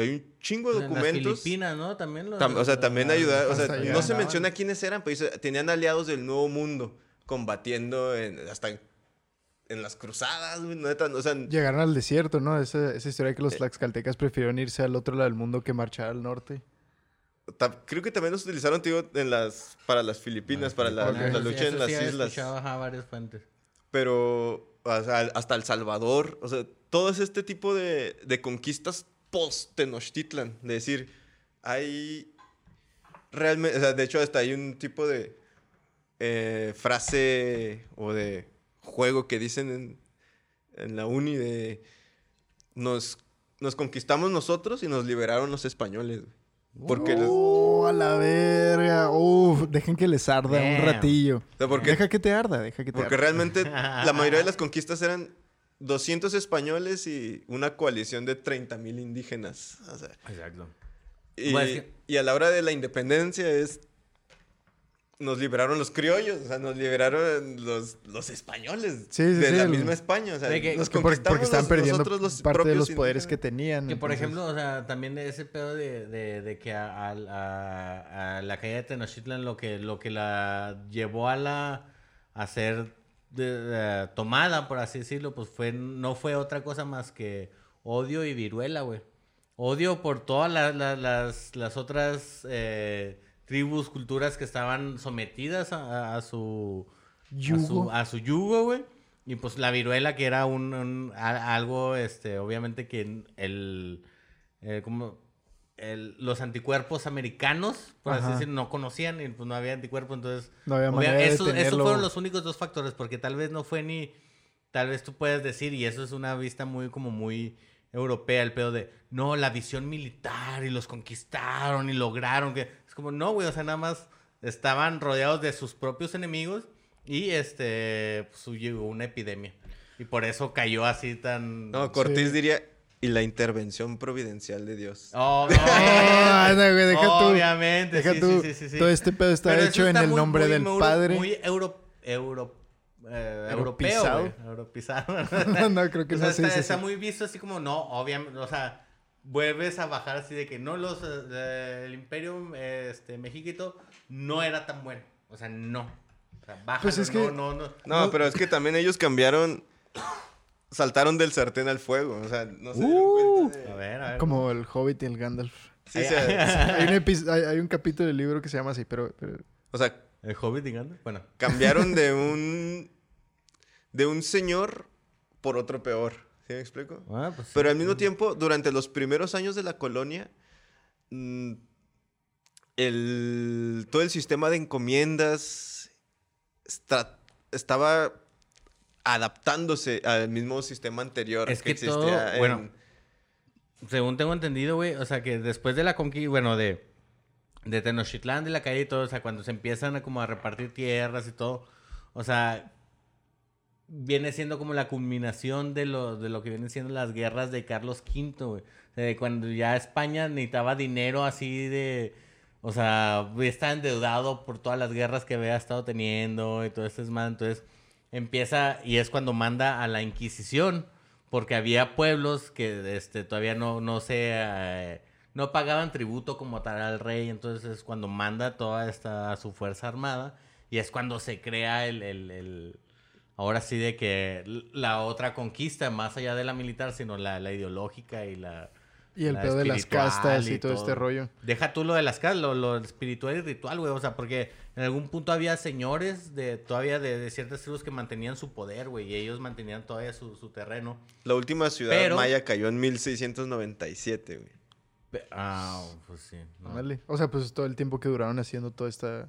hay un chingo de En las documentos. Filipinas, ¿no? También los- Tam- o sea, también ayudar, o sea, allá no se menciona quiénes eran, pero dice, tenían aliados del Nuevo Mundo combatiendo en, hasta en, en las cruzadas, güey, neta, o sea, Llegaron al desierto, ¿no? Esa, esa historia que Eh. los tlaxcaltecas prefirieron irse al otro lado del mundo que marchar al norte. ta- creo que también los utilizaron, tío, en las, para las Filipinas, para la, lucha sí, en las sí islas. escuchado, ajá, varias fuentes. Pero o sea, hasta El Salvador, o sea, todo es este tipo de, de conquistas post-Tenochtitlan, de decir, hay realmente, o sea, de hecho hasta hay un tipo de eh, frase o de juego que dicen en, en la uni de nos, nos conquistamos nosotros y nos liberaron los españoles. güey. Porque, les- ¡Oh, a la verga! ¡Uf! Dejen que les arda un ratillo. o sea, porque Deja que te arda, deja que te Porque arda. realmente la mayoría de las [laughs] conquistas eran 200 españoles y una coalición de 30 mil indígenas. O sea, Exacto. y, Bueno, es que- y a la hora de la independencia es... Nos liberaron los criollos, o sea, nos liberaron los, los españoles Sí, sí, de sí, la el- misma España. O sea, que- nos Que por- conquistamos porque estaban perdiendo nosotros los parte de los poderes que tenían. Que por entonces- ejemplo, o sea, también de ese pedo de, de, de que a, a- a- a la caída de Tenochtitlan lo que, lo que la llevó a la a ser de- de- tomada, por así decirlo, pues fue no fue otra cosa más que odio y viruela, güey. odio por todas la- la- las, las otras eh, tribus, culturas que estaban sometidas a, a su a Yugo. su, a su yugo, güey. Y pues la viruela, que era un, un- a- algo, este, obviamente que el, eh, como el- los anticuerpos americanos, por así Ajá. decirlo, no conocían y pues no había anticuerpos, entonces... No había obvia- manera de esos, fueron los únicos dos factores, porque tal vez no fue ni... Tal vez tú puedes decir, y eso es una vista muy, como muy europea, el pedo de, no, la visión militar, y los conquistaron, y lograron, que... Es como, no, güey, o sea, nada más estaban rodeados de sus propios enemigos, y este, pues llegó una epidemia. Y por eso cayó así tan... No, Cortés Sí. diría, y la intervención providencial de Dios. Oh, Ah, no, güey, deja tú. Obviamente, Deja sí, tú. sí, sí, sí, sí. Todo este pedo está Pero hecho en el muy, nombre muy del Padre. Muy euro, euro, eh, europeo. Europeizado. [laughs] no, creo que O no sea, se está, está muy visto así como, no, obviamente, o sea, vuelves a bajar así de que no, los, eh, el imperio eh, este, mexiquito no era tan bueno. O sea, no. O sea, bájalo, Pues es que- no, no, no. No, pero es que también ellos cambiaron, saltaron del sartén al fuego. O sea, no se dieron Uh. cuenta de- A ver, a ver. Como el Hobbit y el Gandalf. Sí, sea, Hay un, epi- hay, hay un capítulo del libro que se llama así, pero... pero- o sea, ¿El Hobbit, digamos? Bueno. cambiaron de [laughs] un de un señor por otro peor. ¿Sí me explico? Ah, pues sí. Pero al mismo tiempo, durante los primeros años de la colonia, mm, el, todo el sistema de encomiendas estaba adaptándose al mismo sistema anterior Es que existía todo- en- bueno, Según tengo entendido, güey, o sea, que después de la conquista, bueno, de, de Tenochtitlán, de la calle y todo, o sea, cuando se empiezan a como a repartir tierras y todo, o sea, viene siendo como la culminación de lo, de lo que vienen siendo las guerras de Carlos V, güey. O sea, de cuando ya España necesitaba dinero así de... O sea, está endeudado por todas las guerras que había estado teniendo y todo este desmadre. Entonces empieza y es cuando manda a la Inquisición, porque había pueblos que este, todavía no, no se... eh, no pagaban tributo como tal al rey, entonces es cuando manda toda esta su fuerza armada y es cuando se crea el, el- el- ahora sí de que la otra conquista, más allá de la militar, sino la, la ideológica y la... Y el pedo de las castas y todo este rollo. Deja tú lo de las castas, lo, lo espiritual y ritual, güey. O sea, porque en algún punto había señores de todavía de, de ciertas tribus que mantenían su poder, güey. Y ellos mantenían todavía su, su terreno. La última ciudad Pero- maya cayó en 1697, güey. Ah, pues sí. no. Vale. O sea, pues todo el tiempo que duraron haciendo toda esta...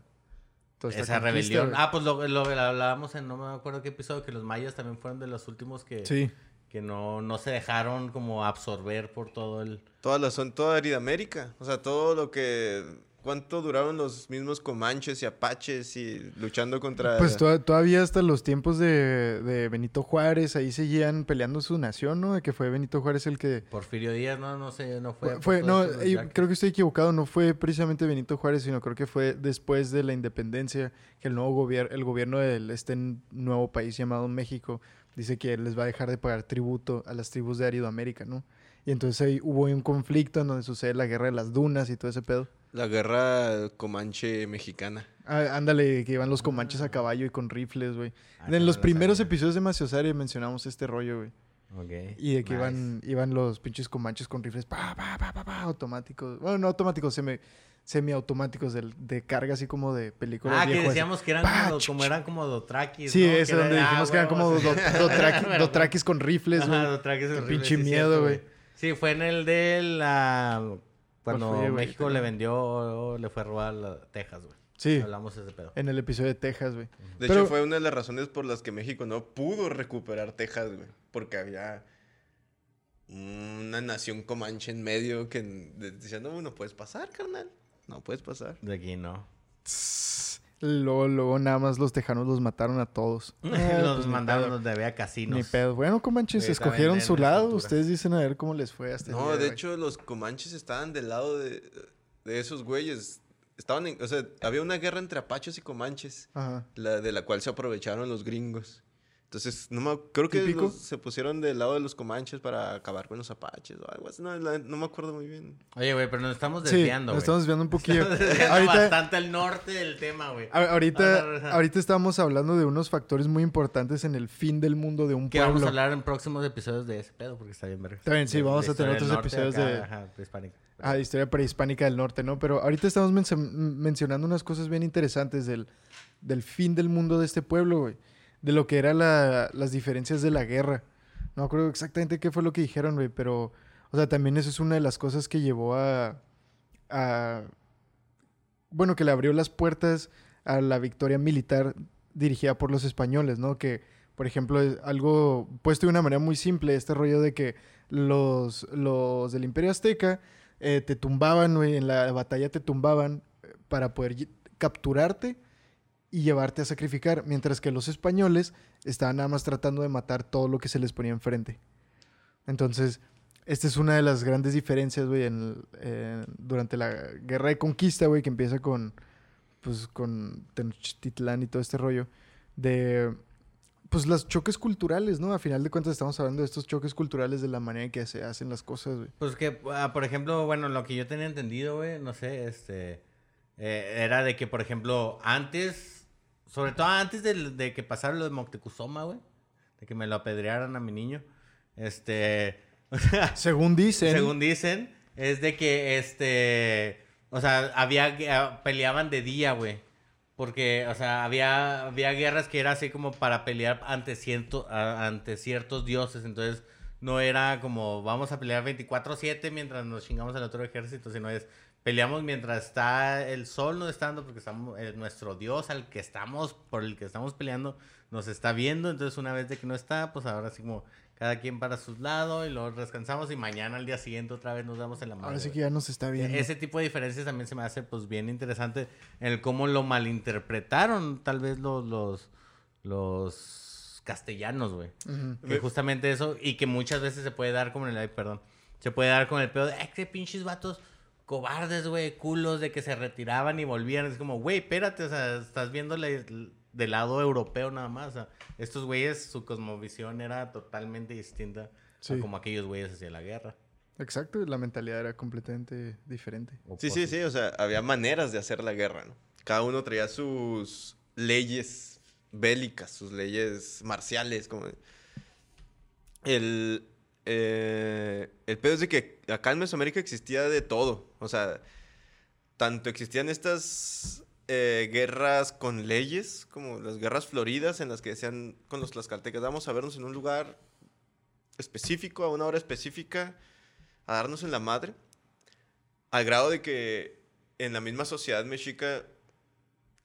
Toda esta Esa rebelión. Ah, pues lo, lo hablábamos en no me acuerdo qué episodio, que los mayas también fueron de los últimos que, Sí. Que no, no se dejaron como absorber por todo el... Toda la zona, toda América. O sea, todo lo que... ¿Cuánto duraron los mismos comanches y apaches y luchando contra... Pues to- todavía hasta los tiempos de, de Benito Juárez, ahí seguían peleando su nación, ¿no? De que fue Benito Juárez el que... Porfirio Díaz, no, no sé, no fue... Fue, no, eh, creo que estoy equivocado, no fue precisamente Benito Juárez, sino creo que fue después de la independencia que el nuevo gobierno, el gobierno de este nuevo país llamado México, dice que les va a dejar de pagar tributo a las tribus de Aridoamérica, ¿no? Y entonces ahí hubo un conflicto en donde sucede la guerra de las dunas y todo ese pedo. La guerra comanche mexicana. Ah, ándale, que iban los comanches a caballo y con rifles, güey. Ah, en no los primeros sabía. episodios de Maciosare mencionamos este rollo, güey. Ok. Y de que Nice. iban, iban los pinches comanches con rifles, pa, pa, pa, pa, pa, automáticos. Bueno, no automáticos, semi, semiautomáticos de, de carga, así como de película Ah, que así. decíamos que eran como, como eran como dotraquis, Sí, ¿no? ese Que donde era- dijimos ah, que eran como do- dotraquis [laughs] con rifles, güey. Ajá, dotraquis Qué horrible, pinche sí, miedo, güey. Sí, fue en el de la... Cuando fue, güey? México le vendió, le fue a robar a Texas, güey. Sí, Hablamos de ese pedo. en el episodio de Texas, güey. De Pero- hecho, fue una de las razones por las que México no pudo recuperar Texas, güey. Porque había una nación comanche en medio que de- decía, no, no puedes pasar, carnal. No puedes pasar. De aquí no. Luego, luego nada más los tejanos los mataron a todos. [laughs] Los pues mandaron pedo. donde había casinos. Ni pedo. Bueno, comanches, escogieron su lado. Ustedes dicen a ver cómo les fue hasta el No, día de hoy. hecho, los comanches estaban del lado de, de esos güeyes. Estaban en, o sea, había una guerra entre apaches y comanches, Ajá. la, de la cual se aprovecharon los gringos. Entonces, no me, creo que los- se pusieron del lado de los comanches para acabar con los apaches o algo así. No, la- no me acuerdo muy bien. Oye, güey, pero nos estamos Sí, desviando, nos estamos desviando un poquillo. Estamos desviando ahorita, bastante al norte del tema, güey. ahorita, ahorita estamos hablando de unos factores muy importantes en el fin del mundo de un Que pueblo. vamos a hablar en próximos episodios de ese pedo, porque está bien verga. Está bien, sí, De- vamos de a tener otros episodios acá, de- Ajá, prehispánica. Ah, de historia prehispánica del norte, ¿no? Pero ahorita estamos menc- mencionando unas cosas bien interesantes del, del fin del mundo de este pueblo, güey. De lo que eran las diferencias de la guerra. No me acuerdo exactamente qué fue lo que dijeron, güey, pero... O sea, también eso es una de las cosas que llevó a... bueno, que le abrió las puertas a la victoria militar dirigida por los españoles, ¿no? Que, por ejemplo, es algo puesto de una manera muy simple, este rollo de que los, los del Imperio Azteca eh, te tumbaban, güey, en la batalla te tumbaban eh, para poder capturarte y llevarte a sacrificar, mientras que los españoles estaban nada más tratando de matar todo lo que se les ponía enfrente. Entonces, esta es una de las grandes diferencias, güey, en- durante la guerra de conquista, güey, que empieza con, pues, con Tenochtitlán y todo este rollo, de, pues, los choques culturales, ¿no? A final de cuentas estamos hablando de estos choques culturales de la manera en que se hacen las cosas, güey. Pues que, ah, por ejemplo, bueno, lo que yo tenía entendido, güey, no sé, este, eh, era de que, por ejemplo, antes, sobre todo antes de, que pasara lo de Moctezuma, güey, de que me lo apedrearan a mi niño, este, [laughs] o sea, Según dicen, según dicen, es de que, este, o sea, había, gue- peleaban de día, güey. Porque, o sea, había, había guerras que era así como para pelear ante, ciento, ante ciertos dioses. Entonces, no era como vamos a pelear 24-7 mientras nos chingamos al otro ejército, sino es peleamos mientras está el sol no está dando porque estamos, eh, nuestro dios al que estamos, por el que estamos peleando, nos está viendo. Entonces, una vez de que no está, pues ahora sí como cada quien para sus lados y luego descansamos y mañana al día siguiente otra vez nos damos en la mano. ahora sí que ya nos está viendo. Ese tipo de diferencias también se me hace pues bien interesante en el cómo lo malinterpretaron tal vez los los, los castellanos, güey. Ujú. Que justamente eso y que muchas veces se puede dar como en el ay, perdón, se puede dar con el pedo de, "Eh, qué pinches vatos cobardes, güey, culos de que se retiraban y volvían." Es como, "Güey, espérate, o sea, estás viendo la- del lado europeo nada más." O sea, estos güeyes su cosmovisión era totalmente distinta Sí. a como aquellos güeyes hacia la guerra. Exacto, la mentalidad era completamente diferente. O Sí, sí, sí, o sea, había maneras de hacer la guerra, ¿no? Cada uno traía sus leyes bélicas, sus leyes marciales, como... El, eh, el pedo es de que acá en Mesoamérica existía de todo, o sea, tanto existían estas eh, guerras con leyes, como las guerras floridas en las que decían con los tlaxcaltecas, vamos a vernos en un lugar específico, a una hora específica, a darnos en la madre, al grado de que en la misma sociedad mexica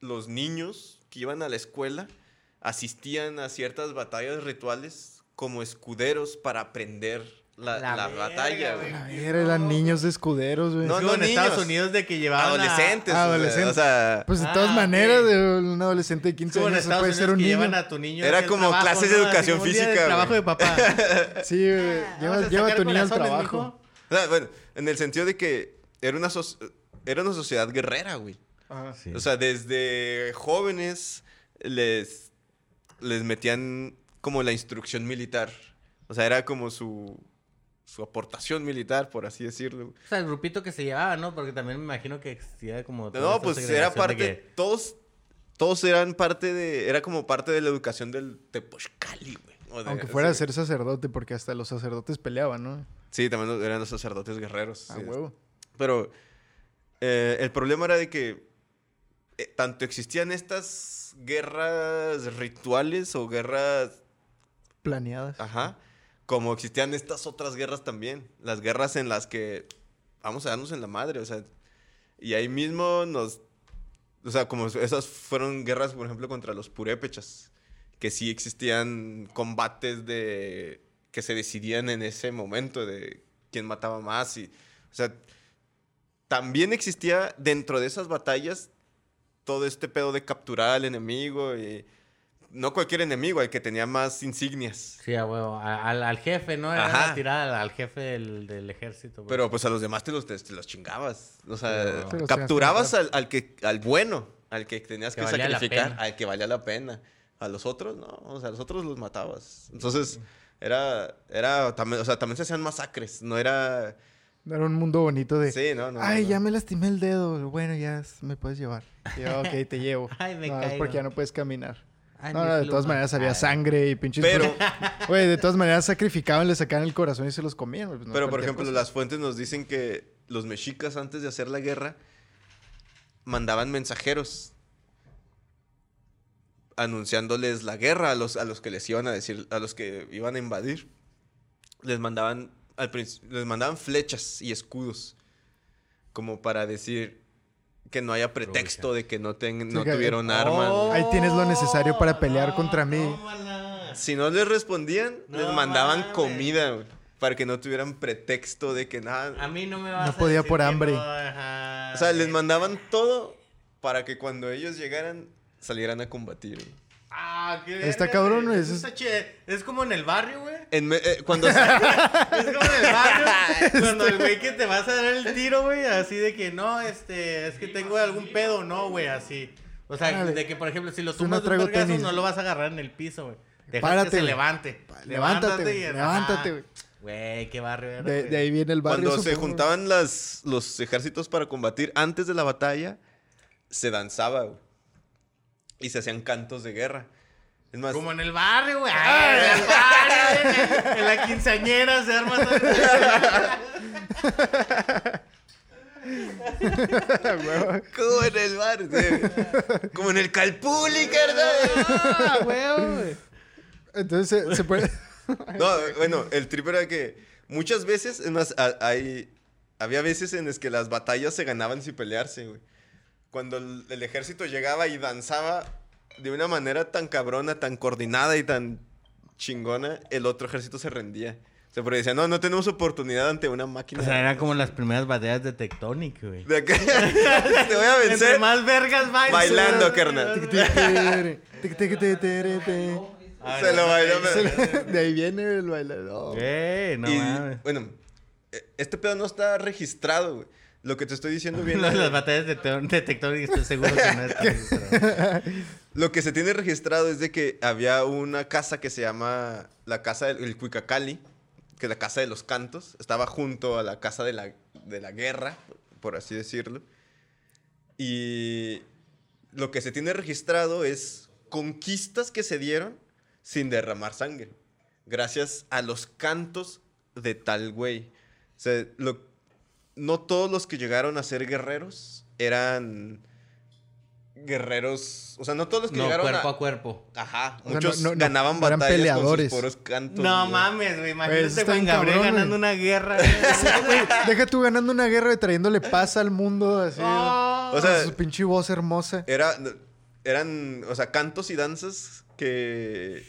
los niños que iban a la escuela asistían a ciertas batallas rituales como escuderos para aprender la, La la verga, batalla, güey. A eran niños de escuderos, güey. No, en niños. Estados Unidos de que llevaban a- Adolescentes. Ah, sea, adolescentes. O sea, Pues de Ah, todas ok. maneras, de un adolescente de Es 15 como en años puede Unidos ser un que niño. llevan a tu niño Era como trabajo, clases de ¿no? Así educación día de física, trabajo de papá. [laughs] Sí, güey. Vamos Lleva, a lleva a tu niño al trabajo. o sea, bueno, en el sentido de que era una, era una sociedad guerrera, güey. Ajá. Sí. O sea, desde jóvenes les, les metían como la instrucción militar. O sea, era como su, su aportación militar, por así decirlo. O sea, el grupito que se llevaba, ¿no? Porque también me imagino que existía como... No, pues era de parte, que- todos, todos eran parte de, era como parte de la educación del Tepochcali, güey. Aunque fuera a ser sacerdote, porque hasta los sacerdotes peleaban, ¿no? Sí, también eran los sacerdotes guerreros. A sí. huevo. Pero eh, el problema era de que eh, tanto existían estas guerras rituales o guerras Planeadas. Ajá. Como existían estas otras guerras también. Las guerras en las que vamos a darnos en la madre, o sea. Y ahí mismo nos. O sea, como esas fueron guerras, por ejemplo, contra los purépechas. Que sí existían combates de. que se decidían en ese momento de quién mataba más. Y, o sea, también existía dentro de esas batallas todo este pedo de capturar al enemigo y. No cualquier enemigo, el que tenía más insignias. Sí, a huevo. Al, al jefe, ¿no? Era Ajá. tirada al jefe del, del ejército. güey. Pero pues a los demás te los, te, te los chingabas. O sea, capturabas al, al que, al bueno, al que tenías Que sacrificar, al que valía la pena. A los otros, no. O sea, a los otros los matabas. Entonces, era, era, también, o sea, también se hacían masacres. No era, Era un mundo bonito de... sí, no, no. Ay, no. ya me lastimé el dedo. Bueno, ya me puedes llevar. Yo, ok, te llevo. [laughs] Ay, me no, es porque ya no puedes caminar. Ay, no, de todas maneras había Ay. sangre y pinches... Pero, Güey, de todas maneras sacrificaban, le sacaban el corazón y se los comían. pues no pero por ejemplo, cosa. las fuentes nos dicen que los mexicas antes de hacer la guerra mandaban mensajeros anunciándoles la guerra a los, a los que les iban a decir, a los que iban a invadir. Les mandaban, al les mandaban flechas y escudos como para decir que no haya pretexto de que no, ten- no tuvieron Oh. armas. Ahí tienes lo necesario para pelear contra mí. Si no les respondían, les mandaban comida güey, para que no tuvieran pretexto de que nada. A mí no me vas No a podía decir por hambre. no, ajá. O sea, les mandaban todo para que cuando ellos llegaran salieran a combatir. Ah, qué Está cabrón, Eso eso está chido. Es como en el barrio, güey. En me- eh, cuando [laughs] Es como en el barrio. [laughs] cuando el güey que te vas a dar el tiro, güey, así de que no, este, es que tengo algún pedo, no, güey, así. O sea, de que, por ejemplo, si lo Yo no tumbas de un no lo vas a agarrar en el piso, güey. Dejas Párate, que se levante. Levántate, güey, y- levántate, güey. Güey, qué barrio era, De, ahí viene el barrio. cuando se juntaban las, los ejércitos para combatir antes de la batalla, se danzaba güey, y se hacían cantos de guerra. Es más, Como en el barrio, güey. Ay, en el barrio, güey. En la quinceañera se arma [laughs] como en el bar, sí. como en el Calpuli, carnal. Ah, güey. Entonces se, se puede. [laughs] No, bueno, el trip era que muchas veces, es más, hay, había veces en las que las batallas se ganaban sin pelearse, güey. Cuando el, el ejército llegaba y danzaba de una manera tan cabrona, tan coordinada y tan chingona, el otro ejército se rendía. O sea, porque decían, no, no tenemos oportunidad ante una máquina. O sea, eran como las primeras batallas de Tectonic, güey. De acá, [laughs] te voy a Entre vencer. más vergas bailes. Bailando, carnal. Ah, Se lo bailó. Le- De ahí viene el bailador. Güey, no mames. bueno, e- este pedo no está registrado, güey. Lo que te estoy diciendo [laughs] viene... Las batallas de Tectonic estoy seguro que no está [laughs] registrado. Lo que se tiene registrado es de que había una casa que se llama la casa del el Cuicacali, que es la casa de los cantos. Estaba junto a la casa de la, de la guerra, por así decirlo. Y lo que se tiene registrado es conquistas que se dieron sin derramar sangre. Gracias a los cantos de tal güey. O sea, lo- no todos los que llegaron a ser guerreros eran guerreros. O sea, no todos los que No, llegaron cuerpo a. a cuerpo. Ajá. sea, Muchos no- no- ganaban eran batallas peleadores. con sus puros cantos. No güey. mames, güey. Pues, Imagínate Juan Gabriel cabrón, ganando güey. una guerra. [laughs] güey. Deja tú ganando una guerra y trayéndole paz al mundo así. Oh. O sea, con su pinche voz hermosa. Era, eran, o sea, cantos y danzas que,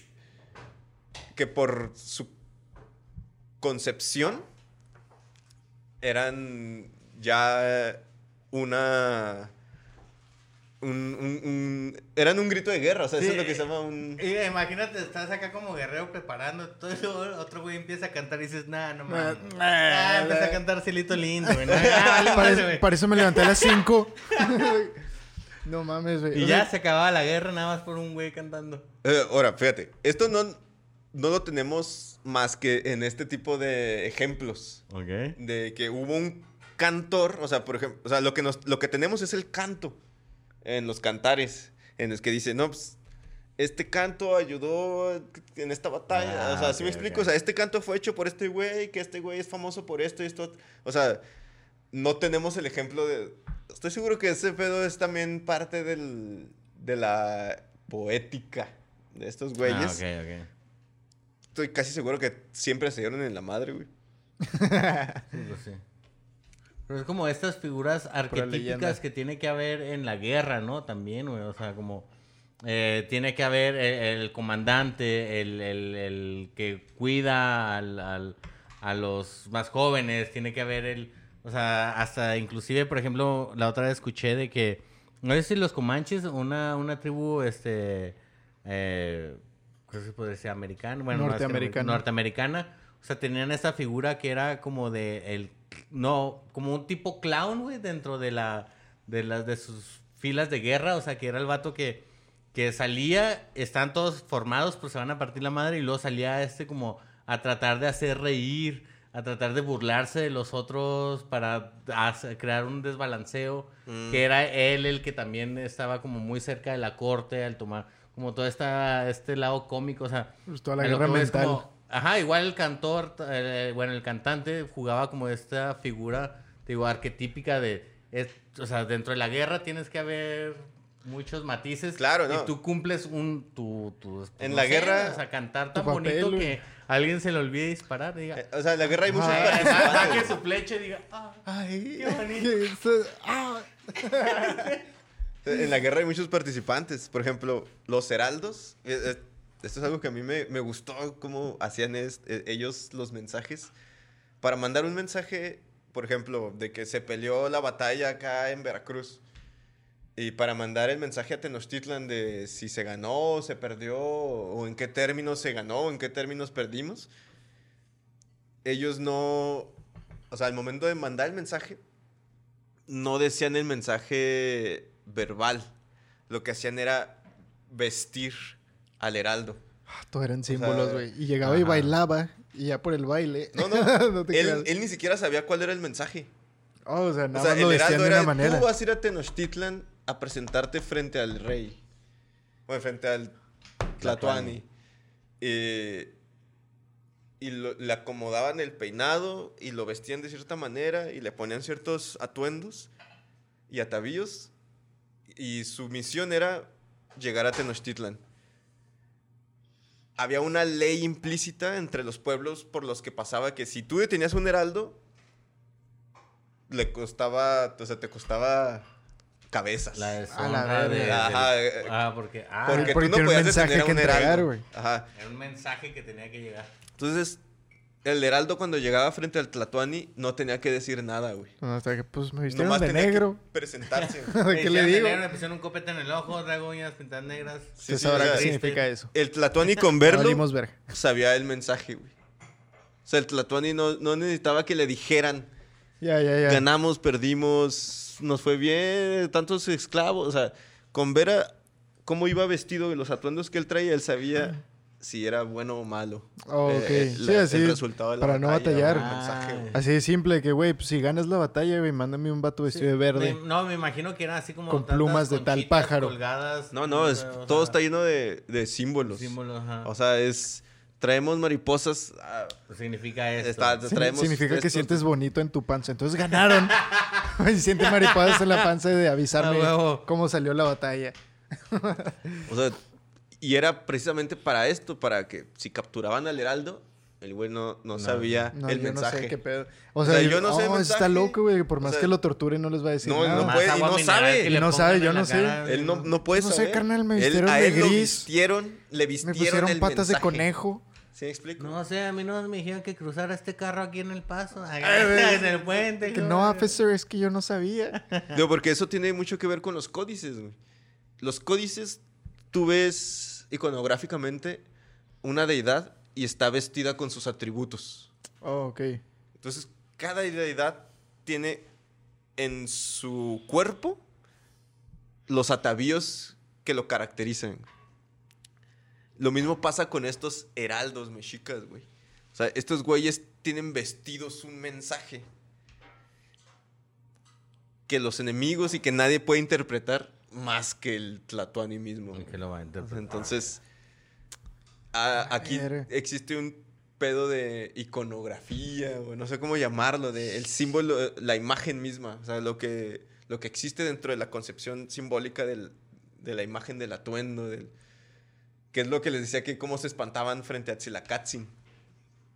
que por su concepción eran ya una... Un, un- un- eran un grito de guerra, o sea, eso es lo que se llama un... Y imagínate, estás acá como guerrero preparando todo luego otro güey empieza a cantar y dices, nah, no mames. Ah, empieza a cantar Cielito Lindo, güey. [laughs] Nah, Para, eso- para eso me levanté a las 5. [laughs] no mames, güey. Y O ya sea, se acababa la guerra nada más por un güey cantando. Eh, ahora, fíjate, esto no, no lo tenemos más que en este tipo de ejemplos. Ok. de que hubo un cantor, o sea, por ejemplo, o sea, lo que, nos, lo que tenemos es el canto en los cantares, en los que dice, no, pues, este canto ayudó en esta batalla, Ah, o sea, ¿sí me explico? ok. O sea, este canto fue hecho por este güey, que este güey es famoso por esto y esto, o sea, no tenemos el ejemplo de... Estoy seguro que ese pedo es también parte del, de la poética de estos güeyes. Ah, ok, ok. Estoy casi seguro que siempre se dieron en la madre, güey. [laughs] Sí, pues sí. Pero es como estas figuras arquetípicas que tiene que haber en la guerra, ¿no? También, güey. O sea, como eh, tiene que haber el, el comandante, el, el- el que cuida al- al- a los más jóvenes, tiene que haber el... O sea, hasta inclusive, por ejemplo, la otra vez escuché de que, no sé si los comanches, una, una tribu, este... Eh, ¿Cómo se puede decir? Americana. Bueno, Norteamericana. norteamericana. O sea, tenían esta figura que era como de el no, como un tipo clown, güey, dentro de la de las de sus filas de guerra, o sea, que era el vato que que salía, están todos formados, pues se van a partir la madre y luego salía este como a tratar de hacer reír, a tratar de burlarse de los otros para hacer- crear un desbalanceo, Mm. que era él el que también estaba como muy cerca de la corte al tomar como todo esta, este lado cómico, o sea, Pues toda la guerra mental. como- ajá, igual el cantor, eh, bueno, el cantante jugaba como esta figura, digo, arquetípica de, es- o sea, dentro de la guerra tienes que haber muchos matices. Claro, ¿no? Y tú cumples un, tu, tu- En no la sé, guerra- O sea, cantar tu tan papel, bonito que alguien se le olvide disparar diga... Eh, O sea, en la guerra hay muchos [laughs] Ah, "Ay, participantes. saque su flecha diga... "Ah". Ay, Qué [laughs] bonito. eso- ah. [laughs] En la guerra hay muchos participantes. Por ejemplo, los heraldos. eh, eh, Esto es algo que a mí me, me gustó, cómo hacían eh, ellos los mensajes. Para mandar un mensaje, por ejemplo, de que se peleó la batalla acá en Veracruz. Y para mandar el mensaje a Tenochtitlan de si se ganó se perdió, o en qué términos se ganó, o en qué términos perdimos, ellos no. O sea, al momento de mandar el mensaje, no decían el mensaje verbal. Lo que hacían era vestir al heraldo. Ah, Todo eran símbolos, sea, güey. Y llegaba y ajá. bailaba. Y ya por el baile. No, no. [laughs] No te él, creas. él ni siquiera sabía cuál era el mensaje. Oh, o sea, O nada sea, más el heraldo de era, una manera. tú vas a ir a Tenochtitlan a presentarte frente al rey. Bueno, frente al Tlatoani. Eh, y lo- le acomodaban el peinado y lo vestían de cierta manera y le ponían ciertos atuendos y atavíos. Y su misión era llegar a Tenochtitlan. Había una ley implícita entre los pueblos por los que pasaba que si tú detenías un heraldo, le costaba, o sea, te costaba cabezas. La A la deshonra de, del- Ajá, eh, Ah, porque... Ah, Porque, porque tú no un podías mensaje detener a que un entregar, heraldo. Ajá. era un mensaje que tenía que llegar. Entonces, el heraldo cuando llegaba frente al Tlatoani no tenía que decir nada, güey. No, hasta que pues me vistieron Nomás de tenía que negro. presentarse. [laughs] ¿De Me qué le digo? Me pusieron un copete en el ojo, traigo uñas pintadas negras. Sí, sabrá o sea, qué significa eso. El Tlatoani con [laughs] verlo valimos verga. sabía el mensaje, güey. O sea, el Tlatoani no, no necesitaba que le dijeran, Ya, ya, ya. ganamos, perdimos, nos fue bien, tantos esclavos. O sea, con ver a cómo iba vestido y los atuendos que él traía, él sabía [laughs] si era bueno o malo. Oh, eh, ok. eh, Sí, la- así, el resultado de la para no batalla, batallar. mensaje. Así de simple que, güey, pues si ganas la batalla, güey, mándame un vato vestido de verde. Me- no, me imagino que eran así como Con plumas de tal pájaro. colgadas. No, no, es- o todo sea, está lleno de, de símbolos. símbolos, ajá. O sea, es. Traemos mariposas. ah, Pues significa esto. está- Signi- traemos Significa que sientes bonito en tu panza. Entonces ganaron. [laughs] siente mariposas en la panza de avisarme Ah, cómo salió la batalla. O sea, y era precisamente para esto, para que si capturaban al heraldo, el güey no, no sabía No, el yo mensaje. no sé qué pedo. O O sea, yo, no sé el oh, está loco, güey. Por O más sea, que lo torturen, no les va a decir no, nada. no puede- y no sabe. Y no sabe, yo no sé. Él no, no puede No sé, saber. carnal, me Él- vistieron a de él lo gris. vistieron, le Me vistieron pusieron el patas de conejo. ¿Sí me explico? No sé, a mí no me dijeron que cruzara este carro aquí en el paso. [laughs] en el puente. Que no, officer, es que yo no sabía. Digo, porque eso tiene mucho que ver con los códices, güey. Los códices, tú ves iconográficamente una deidad y está vestida con sus atributos. Oh, ok. Entonces, cada deidad tiene en su cuerpo los atavíos que lo caracterizan. Lo mismo pasa con estos heraldos mexicas, güey. O sea, estos güeyes tienen vestidos un mensaje que los enemigos y que nadie puede interpretar más que el Tlatoani mismo. Que lo va a interpretar. Entonces, a- aquí existe un pedo de iconografía, o no sé cómo llamarlo, de el símbolo, la imagen misma, o sea, lo que, lo que existe dentro de la concepción simbólica del- de la imagen del atuendo, del, que es lo que les decía que cómo se espantaban frente a Tzilacatzin,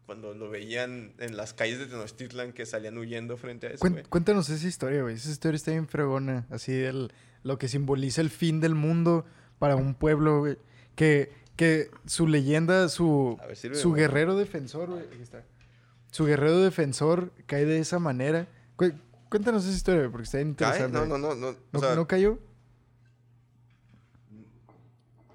cuando lo veían en las calles de Tenochtitlan que salían huyendo frente a eso. Cuéntanos esa historia, güey. Esa historia está bien fregona. Así, el, lo que simboliza el fin del mundo para un pueblo, güey. Que, que su leyenda, su, su güey. guerrero defensor, güey. Aquí está. Su guerrero defensor cae de esa manera. Cu- cuéntanos esa historia, porque está interesante. No, no, no, no. ¿No, o sea, no cayó?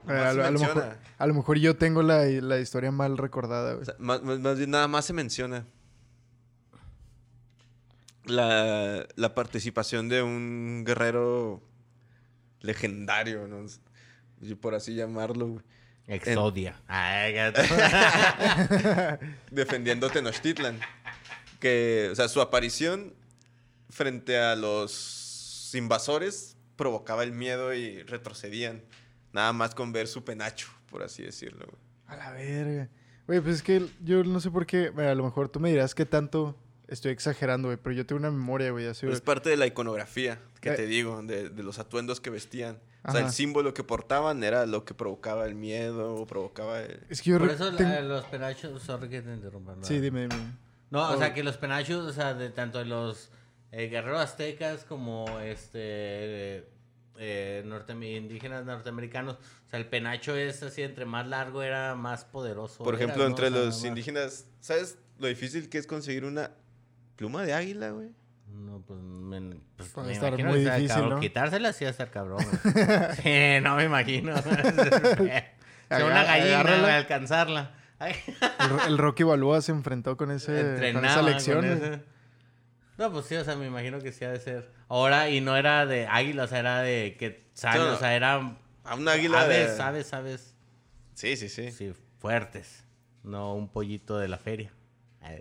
A, lo, a lo mejor, a lo mejor yo tengo la, la historia mal recordada. O sea, más, más- más bien nada más se menciona la, la participación de un guerrero legendario, ¿no? por así llamarlo, güey. Exodia. Gato. [laughs] defendiendo Tenochtitlan. Que, o sea, su aparición frente a los invasores provocaba el miedo y retrocedían. Nada más con ver su penacho, por así decirlo. güey. A la verga. Güey, pues es que yo no sé por qué. bueno, a lo mejor tú me dirás que tanto estoy exagerando, güey. Pero yo tengo una memoria, güey. Así, es parte de la iconografía que Eh. te digo, de, de los atuendos que vestían. O sea, el símbolo que portaban era lo que provocaba el miedo o provocaba el... Es que yo Por eso tengo- la- los penachos, sorry que te interrumpa. ¿no? Sí, dime, dime. No, o Oh. sea, que los penachos, o sea, de tanto de los eh, guerreros aztecas como este eh, norte- indígenas norteamericanos, o sea, el penacho es así, entre más largo era más poderoso. Por era, ejemplo, ¿no? entre O sea, los más- indígenas, ¿sabes lo difícil que es conseguir una pluma de águila, güey? No, pues, me, pues, me estar imagino muy que difícil, cabrón. ¿no? Quitársela sí va a estar cabrón. [laughs] sí, no me imagino. [laughs] [laughs] sea, una Agar- gallina, güey, alcanzarla. El, el Rocky Balboa se enfrentó con, ese, con esa lección. con ese. No, pues sí, o sea, me imagino que sí ha de ser. Ahora, y no era de águila, o sea, era de que sale, No, o sea, era A un águila aves, de... aves, aves, Sí, sí, sí. sí, fuertes. No un pollito de la feria.